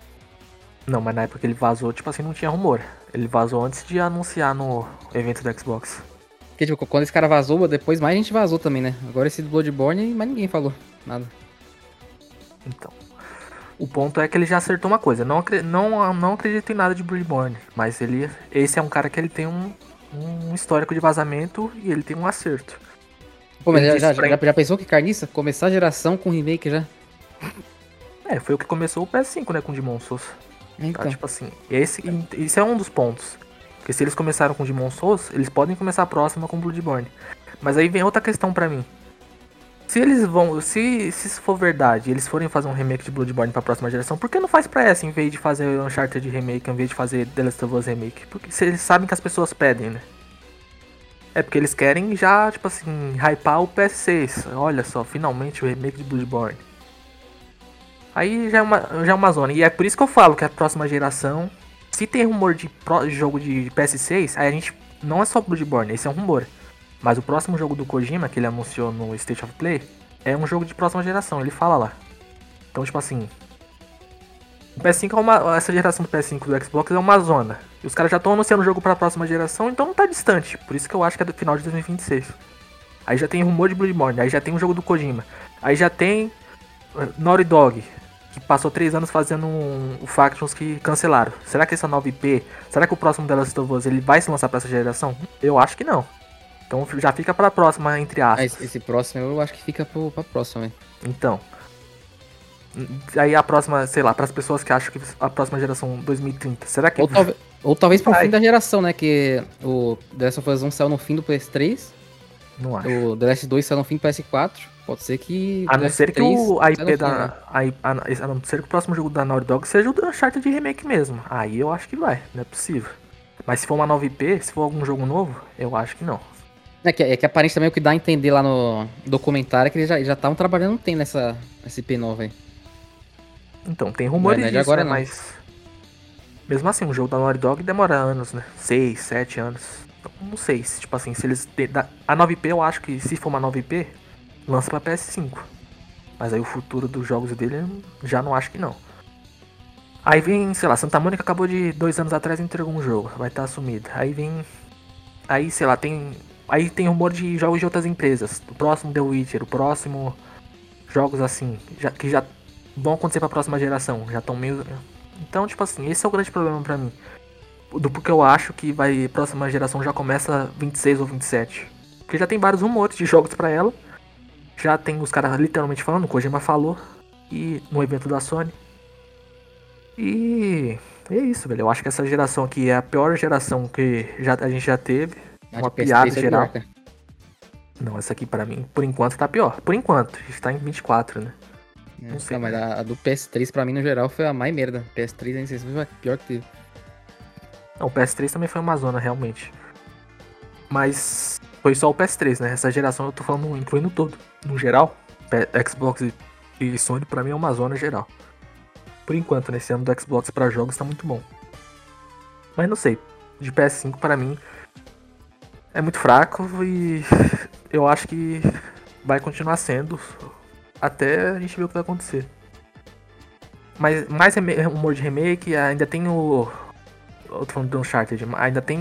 Não, mas na época que ele vazou, tipo assim, não tinha rumor. Ele vazou antes de anunciar no evento do Xbox. Porque, tipo, quando esse cara vazou, depois mais gente vazou também, né? Agora esse do Bloodborne, mais ninguém falou nada. Então. O ponto é que ele já acertou uma coisa. Não, não, não acredito em nada de Bloodborne. Mas ele. Esse é um cara que ele tem um, um histórico de vazamento e ele tem um acerto. Pô, mas já, já, já, já pensou que carniça? Começar a geração com remake já? É, foi o que começou o PS5, né, com Demon Souls. Tá, Então. tipo assim, esse, esse é um dos pontos. Porque se eles começaram com Demon Souls, eles podem começar a próxima com Bloodborne. Mas aí vem outra questão pra mim. Se eles vão. Se, se isso for verdade, eles forem fazer um remake de Bloodborne pra próxima geração, por que não faz pra essa em vez de fazer Uncharted remake, em vez de fazer The Last of Us remake? Porque se eles sabem que as pessoas pedem, né? É porque eles querem já, tipo assim, hypar o PS6. Olha só, finalmente o remake de Bloodborne. Aí já é, uma, já é uma zona. E é por isso que eu falo que a próxima geração. Se tem rumor de pro- jogo de PS6, aí a gente. Não é só Bloodborne, esse é um rumor. Mas o próximo jogo do Kojima, que ele anunciou no State of Play, é um jogo de próxima geração, ele fala lá. Então, tipo assim. O PS5 é uma. Essa geração do PS5 do Xbox é uma zona. E os caras já estão anunciando o jogo pra próxima geração, então não tá distante. Por isso que eu acho que é do final de 2026. Aí já tem rumor de Bloodborne, aí já tem um jogo do Kojima. Aí já tem uh, Naughty Dog, que passou três anos fazendo um, o Factions que cancelaram. Será que essa 9P, será que o próximo The Last of Us ele vai se lançar pra essa geração? Eu acho que não. Então já fica pra próxima, entre aspas. esse, esse próximo eu acho que fica pro, pra próxima, velho. Então. Aí a próxima, sei lá, para as pessoas que acham que a próxima geração 2030, será que Ou, talvez- ou talvez pro Vai. fim da geração, né? Que o The Last of Us 1 saiu no fim do PS3, não acho? o The Last 2 saiu no fim do PS4. Pode ser que. A não ser que 3 o a saia IP da né? a, a, a não ser que o próximo jogo da Naughty Dog seja o Uncharted de remake mesmo. Aí eu acho que vai, não é possível. Mas se for uma nova IP, se for algum jogo novo, eu acho que não. É que, é que aparente também o que dá a entender lá no documentário é que eles já já estavam trabalhando um tempo nessa, nessa IP nova aí. Então, tem rumores Não é de disso, agora, né? não. Mas. Mesmo assim, um jogo da Naughty Dog demora anos, né? 6, 7 anos. Então, não sei, se, tipo assim, se eles. A 9IP eu acho que se for uma 9IP, lança pra PS5. Mas aí o futuro dos jogos dele já não acho que não. Aí vem, sei lá, Santa Mônica acabou de dois anos atrás entregou um jogo, vai estar assumida. Aí vem. Aí, sei lá, tem. Aí tem rumor de jogos de outras empresas. O próximo The Witcher, o próximo. Jogos assim, já, que já vão acontecer pra próxima geração. Já estão meio. Então, tipo assim, esse é o grande problema pra mim. Do porque eu acho que vai. Próxima geração já começa 26 ou 27. Porque já tem vários rumores de jogos pra ela. Já tem os caras literalmente falando, o Kojima falou. E no evento da Sony. E é isso, velho. Eu acho que essa geração aqui é a pior geração que já, a gente já teve. A Uma de PS3 piada é geral. pior. Não, essa aqui pra mim, por enquanto, tá pior. Por enquanto, a gente tá em 24, né? Não sei. Não, mas a, a, do PS3 pra mim, no geral, foi a mais merda. PS3, nem sei se foi a pior que teve. Não, o PS3 também foi uma zona, realmente. Mas foi só o PS3, né? Essa geração eu tô falando incluindo todo. No geral, Xbox e Sony pra mim é uma zona geral. Por enquanto, nesse ano do Xbox para jogos tá muito bom. Mas não sei, de PS5 para mim é muito fraco e eu acho que vai continuar sendo até a gente ver o que vai acontecer. Mas mais humor de remake, ainda tem o. Eu tô falando do Uncharted, ainda tem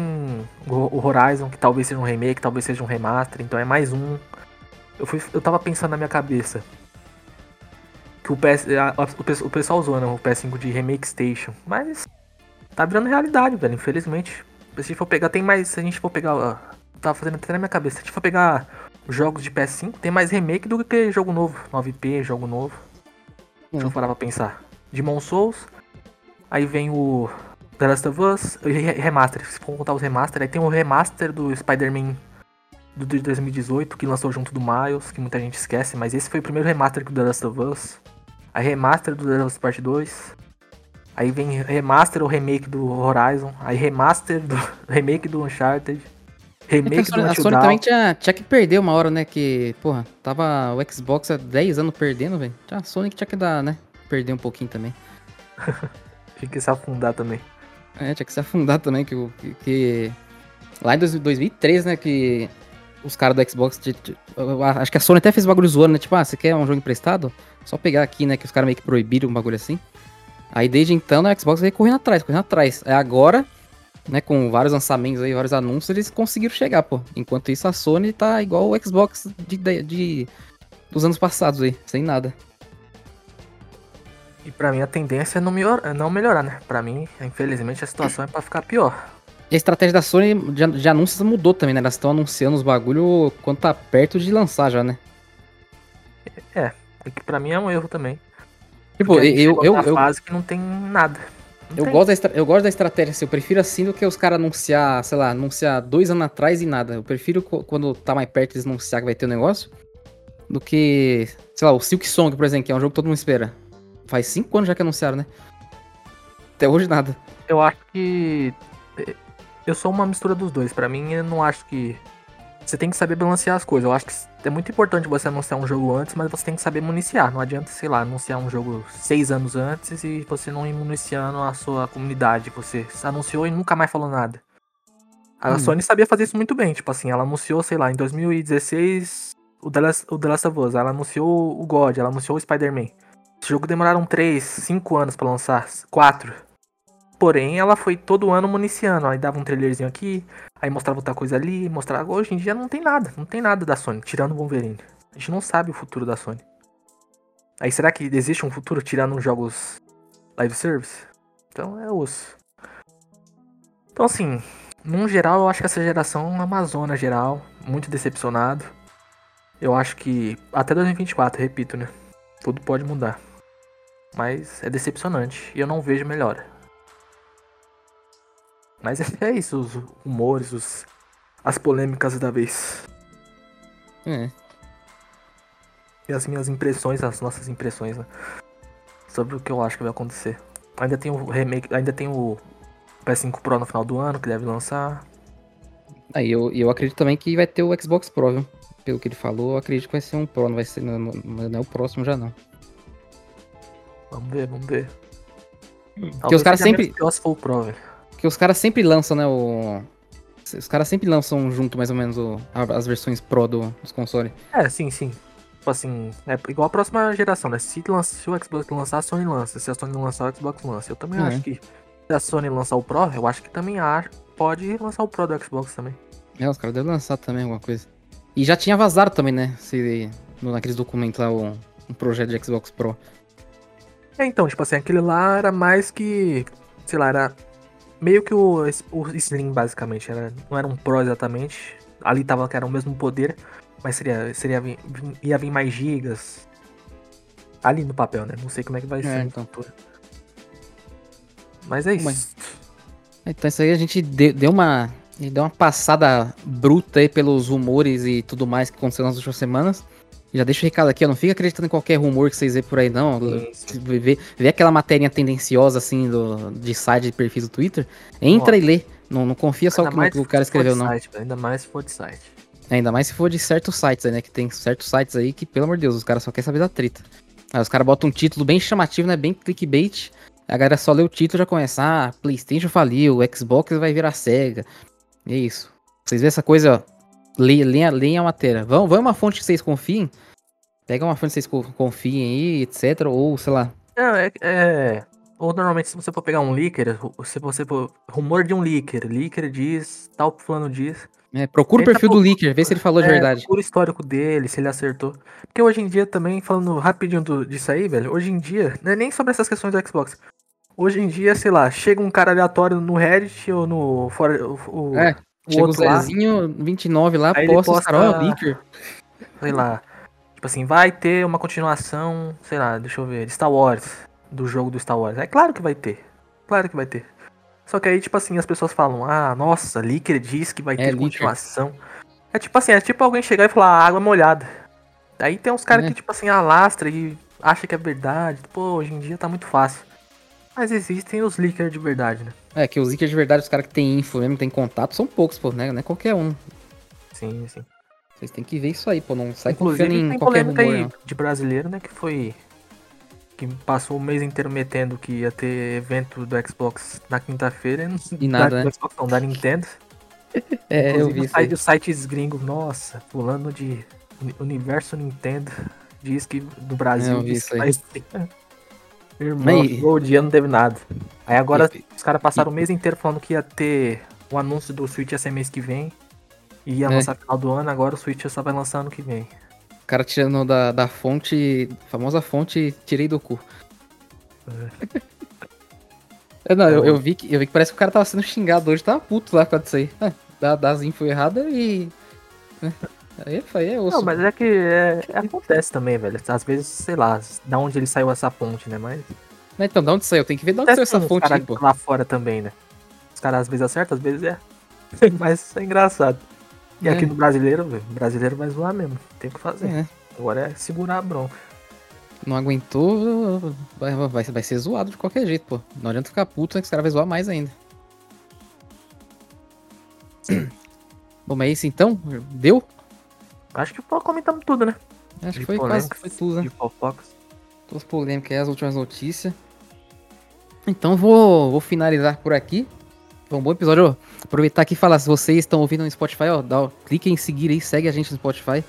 o Horizon, que talvez seja um remake, talvez seja um remaster, então é mais um. Eu, fui, eu tava pensando na minha cabeça que o, PS, a, o, o pessoal usou né, o PS5 de Remake Station, mas tá virando realidade, velho, infelizmente. Se a gente for pegar, tem mais. Se a gente for pegar. Tava fazendo até na minha cabeça. Se a gente for pegar jogos de PS5, tem mais remake do que jogo novo. 9P, jogo novo. Hum. Deixa eu parar pra pensar. Demon Souls. Aí vem o The Last of Us. Remaster. Se for contar os remaster, aí tem o remaster do Spider-Man do de 2018, que lançou junto do Miles, que muita gente esquece, mas esse foi o primeiro remaster do The Last of Us. Aí remaster do The Last of Us Part 2. Aí vem remaster ou remake do Horizon. Aí remaster do remake do Uncharted. Remake então, do A Sony também tinha, tinha que perder uma hora, né? Que, porra, tava o Xbox há 10 anos perdendo, velho. A Sony que tinha que dar, né? Perder um pouquinho também. tinha que se afundar também. É, tinha que se afundar também, que, que, que... Lá em 2003, né, que os caras do Xbox, acho que a Sony até fez bagulho zoando, né? Tipo, ah, você quer um jogo emprestado? Só pegar aqui, né? Que os caras meio que proibiram um bagulho assim. Aí desde então, né, a Xbox veio correndo atrás, correndo atrás. É agora, né, com vários lançamentos aí, vários anúncios, eles conseguiram chegar, pô. Enquanto isso, a Sony tá igual o Xbox de, de, de dos anos passados aí, sem nada. E pra mim a tendência é não, melhor, é não melhorar, né? Pra mim, infelizmente, a situação é pra ficar pior. E a estratégia da Sony de, de anúncios mudou também, né? Elas estão anunciando os bagulho quando tá perto de lançar já, né? É, é que pra mim é um erro também. Tipo, eu. eu, eu fase que não tem nada. Eu. Gosto da, eu gosto da estratégia assim, eu prefiro assim do que os caras anunciar, sei lá, anunciar dois anos atrás e nada. Eu prefiro quando tá mais perto eles anunciar que vai ter o um negócio do que, sei lá, o Silk Song, por exemplo, que é um jogo que todo mundo espera. Faz cinco anos já que anunciaram, né? Até hoje nada. Eu acho que. Eu sou uma mistura dos dois. Para mim, eu não acho que você tem que saber balancear as coisas. Eu acho que é muito importante você anunciar um jogo antes, mas você tem que saber municiar. Não adianta, sei lá, anunciar um jogo seis anos antes e você não ir municiando a sua comunidade. Você anunciou e nunca mais falou nada. A hum. Sony sabia fazer isso muito bem. Tipo assim, ela anunciou, sei lá, em 2016 o The Last, o The Last of Us. Ela anunciou o God, ela anunciou o Spider-Man. Esse jogo demoraram 3, 5 anos para lançar. 4. Porém, ela foi todo ano municiando. Aí dava um trailerzinho aqui, aí mostrava outra coisa ali, mostrava. Hoje em dia não tem nada, não tem nada da Sony, tirando o Wolverine. A gente não sabe o futuro da Sony. Aí será que existe um futuro tirando os jogos live service? Então é osso. Então assim, num geral eu acho que essa geração é uma Amazônia geral, muito decepcionado. Eu acho que até 2024, repito, né? Tudo pode mudar. Mas é decepcionante e eu não vejo melhora. Mas é isso, os humores, os, as polêmicas da vez. É. E as minhas impressões, as nossas impressões, né? Sobre o que eu acho que vai acontecer. Ainda tem o remake, ainda tem o PS5 Pro no final do ano que deve lançar. Aí eu, eu acredito também que vai ter o Xbox Pro, viu? Pelo que ele falou, eu acredito que vai ser um Pro, não vai ser. Não, não é o próximo já não. Vamos ver, vamos ver. Porque os caras sempre. Pior se for o Pro, velho. Porque os caras sempre lançam, né, o... Os caras sempre lançam junto, mais ou menos, o... as versões Pro do... dos consoles. É, sim, sim. Tipo assim, é igual a próxima geração, né? Se, lança, se o Xbox lançar, a Sony lança. Se a Sony lançar, o Xbox lança. Eu também é. acho que se a Sony lançar o Pro, eu acho que também acho, pode lançar o Pro do Xbox também. É, os caras devem lançar também alguma coisa. E já tinha vazado também, né? Se, naqueles documentos lá, o, um projeto de Xbox Pro. É, então, tipo assim, aquele lá era mais que. Sei lá, era meio que o, o Slim, basicamente. Era, não era um Pro exatamente. Ali tava que era o mesmo poder, mas seria, seria ia vir mais gigas. Ali no papel, né? Não sei como é que vai é, ser então. Mas é isso. Mas, então isso aí a gente deu uma. Gente deu uma passada bruta aí pelos rumores e tudo mais que aconteceu nas últimas semanas. Já deixa o recado aqui, ó, não fica acreditando em qualquer rumor que vocês vê por aí, não. Vê, vê aquela matéria tendenciosa, assim, do, de site de perfil do Twitter. Entra e lê. Não, não confia só no que o cara escreveu, não. Site, ainda mais se for de site. Ainda mais se for de certos sites aí, né? Que tem certos sites aí que, pelo amor de Deus, os caras só querem saber da treta. Aí os caras botam um título bem chamativo, né? Bem clickbait. A galera só lê o título e já começa, ah, Playstation faliu, Xbox vai virar SEGA. E é isso. Vocês vêem essa coisa, ó. Leia, leia a matéria. Vão, vão uma fonte que vocês confiem. Pega uma fonte que vocês confiem aí, etc. Ou, sei lá. É, é, Ou normalmente, se você for pegar um leaker, se você for. Rumor de um leaker. Leaker diz, tal fulano diz. É, procura o perfil do leaker, vê se ele falou de é, verdade. Procura o histórico dele, se ele acertou. Porque hoje em dia também, falando rapidinho do, disso aí, velho, hoje em dia, não é nem sobre essas questões do Xbox. Hoje em dia, sei lá, chega um cara aleatório no Reddit ou no. For, o, é, o chega o Zezinho lá, 29 lá, posta, posta cara, ó, leaker. Sei lá. Tipo assim, vai ter uma continuação, sei lá, deixa eu ver, de Star Wars. Do jogo do Star Wars. É claro que vai ter. Claro que vai ter. Só que aí, tipo assim, as pessoas falam, ah, nossa, Licker diz que vai é, ter continuação. É tipo assim, é tipo alguém chegar e falar ah, água molhada. Aí tem uns caras é. que, tipo assim, alastra e acha que é verdade. Pô, hoje em dia tá muito fácil. Mas existem os leakers de verdade, né? É, que os leakers de verdade, os caras que tem info mesmo, tem contato, são poucos, pô, né? Não é qualquer um. Sim, sim. Vocês têm que ver isso aí, pô. Não sai Inclusive, confiando em qualquer rumor, aí não. de brasileiro, né? Que foi que passou o mês inteiro metendo que ia ter evento do Xbox na quinta-feira. E nada, da, né? Xbox, não, da Nintendo. é, eu vi isso. Os sites gringos, nossa, pulando de Universo Nintendo, diz que do Brasil. É, eu vi isso aí. Irmão, o dia não teve nada. Aí agora e, os caras passaram e... o mês inteiro falando que ia ter o anúncio do Switch ia ser mês que vem. E ia é. lançar final do ano, agora o Switch só vai lançar ano que vem cara tirando da, da fonte, famosa fonte, tirei do cu. É. eu, não, eu, eu, vi que, eu vi que parece que o cara tava sendo xingado hoje, tava puto lá com isso aí. É, dá, dá as info errada e. Né? Aí, aí é osso. Não, mas é que é, acontece também, velho. Às vezes, sei lá, da onde ele saiu essa fonte, né? Mas. Então, da onde saiu? Tem que ver da onde saiu essa fonte aí, pô. Lá fora também, né? Os caras às vezes acertam, às vezes é. mas é engraçado. E é. aqui no brasileiro, velho, brasileiro vai zoar mesmo. Tem o que fazer. É. Agora é segurar a bronca. Não aguentou, vai, vai, vai ser zoado de qualquer jeito, pô. Não adianta ficar puto, né, que os caras vão zoar mais ainda. Sim. Bom, mas é isso então? Deu? Acho que comentamos tudo, né? Acho que foi quase foi tudo, né? De fofocas. Todas polêmicas aí, as últimas notícias. Então vou, vou finalizar por aqui. Foi um bom episódio. Aproveitar aqui e falar, se vocês estão ouvindo no Spotify, ó, dá, clique em seguir aí, segue a gente no Spotify.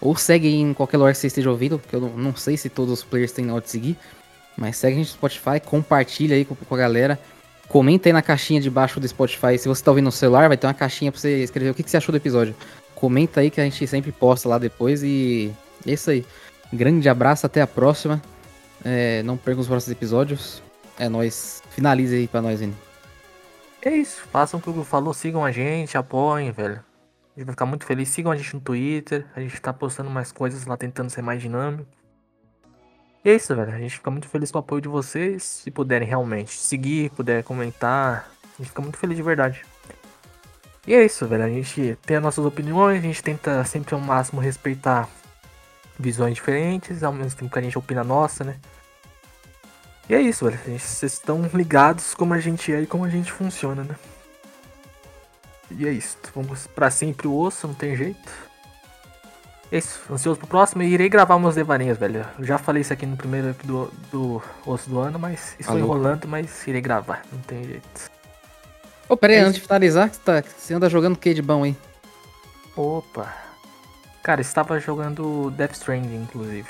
Ou segue em qualquer lugar que você esteja ouvindo, porque eu não, não sei se todos os players têm na hora de seguir. Mas segue a gente no Spotify, compartilha aí com, com a galera. Comenta aí na caixinha de baixo do Spotify. Se você está ouvindo no celular, vai ter uma caixinha para você escrever o que, que, você achou do episódio. Comenta aí que a gente sempre posta lá depois. E é isso aí. Grande abraço, até a próxima. É, não perca os próximos episódios. É nóis. Finalize aí pra nós, Vini. É isso. Façam o que o Google falou, sigam a gente, apoiem, velho. A gente vai ficar muito feliz. Sigam a gente no Twitter. A gente tá postando mais coisas lá, tentando ser mais dinâmico. E é isso, velho. A gente fica muito feliz com o apoio de vocês. Se puderem realmente seguir, puder comentar. A gente fica muito feliz de verdade. E é isso, velho. A gente tem as nossas opiniões. A gente tenta sempre ao máximo respeitar visões diferentes. Ao mesmo tempo que a gente opina a nossa, né? E é isso, velho. Vocês estão ligados como a gente é e como a gente funciona, né? E é isso. Vamos para sempre o osso, não tem jeito. É isso. Ansioso pro próximo e irei gravar meus devaneios, velho. Eu já falei isso aqui no primeiro do, do osso do ano, mas estou Alô. enrolando, mas irei gravar. Não tem jeito. Ô, pera aí, é antes de finalizar, você, tá, você anda jogando o que de bom aí? Opa. Cara, estava jogando Death Stranding, inclusive.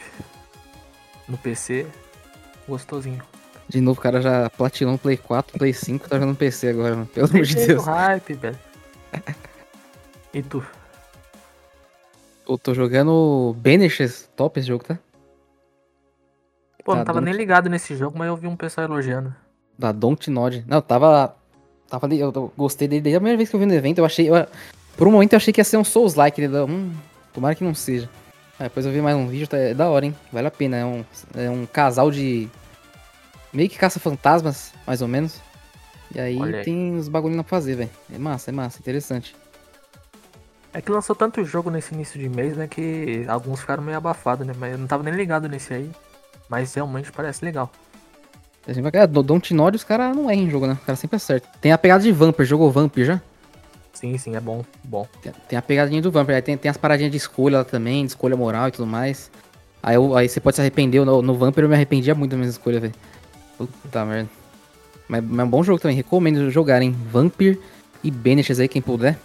No PC. Gostosinho. De novo, o cara já platinou Play 4, Play 5, tá jogando PC agora, mano. Pelo amor de Deus. hype, velho. E tu? Eu tô jogando Banishes, top esse jogo, tá? Pô, tá, não tava Don't... nem ligado nesse jogo, mas eu vi um pessoal elogiando. Da Don't Nod. Não, tava. Tava ali, eu gostei dele desde a primeira vez que eu vi no evento. Eu achei. Eu, por um momento eu achei que ia ser um Souls-like. Hum, tomara que não seja. Aí depois eu vi mais um vídeo, tá, é da hora, hein? Vale a pena. É um, é um casal de. Meio que caça-fantasmas, mais ou menos. E aí, Olha tem os bagulho pra fazer, velho. É massa, é massa, interessante. É que lançou tanto jogo nesse início de mês, né? Que alguns ficaram meio abafados, né? Mas eu não tava nem ligado nesse aí. Mas realmente parece legal. A gente vai ganhar. Do Dontnod os caras não erram em jogo, né? O cara sempre acerta. Tem a pegada de Vampir, jogou Vampir já? Sim, sim, é bom, bom. Tem, tem a pegadinha do Vampir, aí tem, tem as paradinhas de escolha lá também, de escolha moral e tudo mais. Aí, eu- aí você pode se arrepender, no, no Vampir eu me arrependia muito das minhas escolhas, velho. Puta merda. Mas, mas é um bom jogo também, recomendo jogarem Vampir e Banishes aí, quem puder.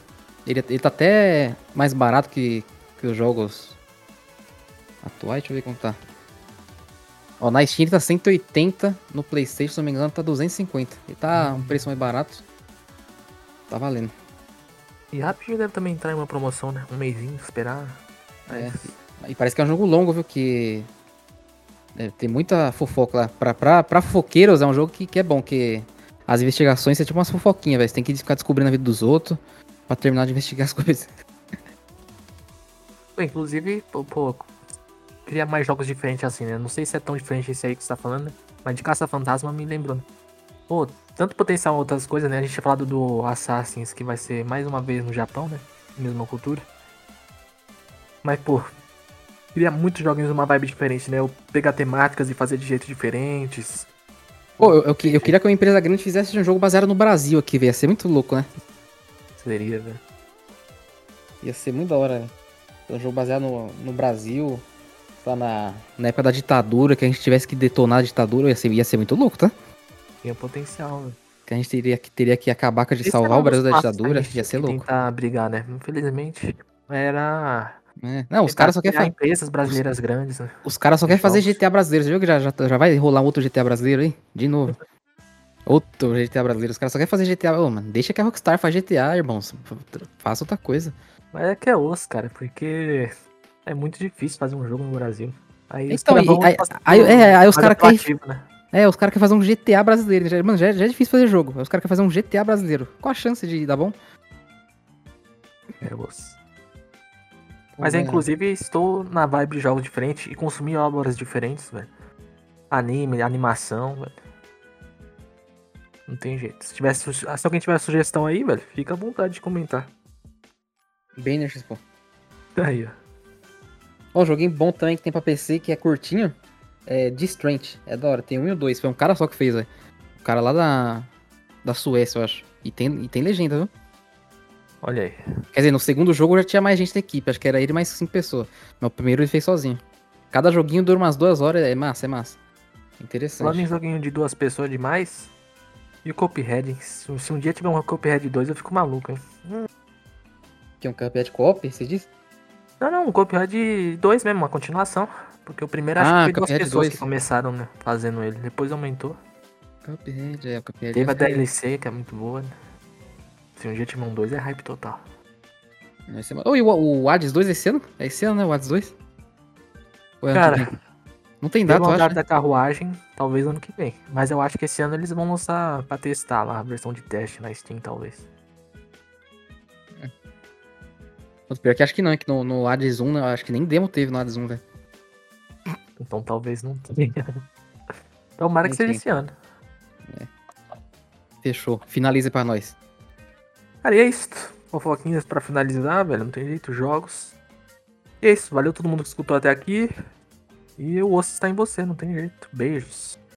Ele, ele tá até mais barato que, que os jogos atuais, deixa eu ver como tá. Ó, na Steam ele tá 180, no Playstation, se não me engano, tá 250. Ele tá um preço mais barato. Tá valendo. E rapidinho deve também entrar em uma promoção, né? Um mêsinho, esperar. É. Mas E parece que é um jogo longo, viu? Que. Deve ter muita fofoca lá. Pra, pra, pra fofoqueiros é um jogo que, que é bom, que as investigações são tipo umas fofoquinhas, velho. Você tem que ficar descobrindo a vida dos outros pra terminar de investigar as coisas. Inclusive, pô, pô, queria mais jogos diferentes assim, né? Não sei se é tão diferente esse aí que você tá falando, né? Mas de Caça Fantasma me lembrou. né? Pô, tanto potencial outras coisas, né? A gente tinha falado do Assassins, que vai ser mais uma vez no Japão, né? Mesma cultura. Mas, pô, queria muitos jogos numa vibe diferente, né? Eu pegar temáticas e fazer de jeitos diferentes. Pô, eu, eu, eu queria que uma empresa grande fizesse um jogo baseado no Brasil aqui, velho. Ia ser muito louco, né? Seria, velho. Ia ser muito da hora. velho. Um jogo baseado no, no Brasil. Lá na, na época da ditadura, que a gente tivesse que detonar a ditadura, ia ser, ia ser muito louco, tá? Tinha potencial, velho. Que a gente teria que, teria que acabar com a de salvar o Brasil da ditadura, ia ser louco. Tentar brigar, né? Infelizmente, era. É. Não, os caras só querem criar fa- empresas brasileiras grandes, né? Os caras só querem fazer Jogos. GTA brasileiro. Você viu que já, já, já vai rolar outro GTA brasileiro aí? De novo. Outro GTA brasileiro. Os caras só querem fazer GTA. Ô, mano, deixa que a Rockstar faz GTA, irmãos. Faça outra coisa. Mas é que é osso, cara, porque é muito difícil fazer um jogo no Brasil. Aí os Então, caras e- vão aí- aí- é, aí os mais cara querem- né? É, os caras querem fazer um GTA brasileiro. Mano, já, já é difícil fazer jogo. Aí Os caras querem fazer um GTA brasileiro. Qual a chance de dar bom? É osso. Mas eu, É. inclusive, estou na vibe de jogos diferentes e consumir obras diferentes, velho. Anime, animação, velho. Não tem jeito. Se, tivesse, su- se alguém tiver sugestão aí, velho, fica à vontade de comentar. Banners, pô. Aí, ó. Ó, um joguinho bom também que tem pra PC, que é curtinho. É Distrant. É da hora. Tem um e o dois. Foi um cara só que fez, velho. O cara lá da. Da Suécia, eu acho. E tem, e tem legenda, viu? Olha aí. Quer dizer, no segundo jogo já tinha mais gente da equipe, acho que era ele mais cinco pessoas. Mas o primeiro ele fez sozinho. Cada joguinho dura umas duas horas, é massa, é massa. Falando Interessante. em joguinho de duas pessoas demais. E o Cuphead, se um dia tiver um Cuphead 2, eu fico maluco, hein? Que é um Cuphead Co-op, você disse? Não, não, o Cuphead 2 mesmo, uma continuação. Porque o primeiro acho Ah, que foi duas pessoas 2. que começaram, né? Fazendo ele. Depois aumentou. Cuphead, é, o Cuphead. Teve a DLC, que é muito boa, né? Se um dia um 2, é hype total. Ô, e o, o Hades 2 é esse ano? É esse ano, né? O Hades 2? Ou é Cara, vem? Não tem data, eu acho. né? da carruagem, talvez ano que vem. Mas eu acho que esse ano eles vão lançar pra testar lá, a versão de teste na Steam, talvez. Pior que acho que não, é que no, no Hades 1, né, eu acho que nem demo teve no Hades 1, velho. Então talvez não tenha. Tomara que seja esse ano. Fechou. Finaliza pra nós. Cara, e é isso. Fofoquinhas pra finalizar, velho. Não tem jeito, jogos. E é isso. Valeu todo mundo que escutou até aqui. E o osso está em você, não tem jeito. Beijos.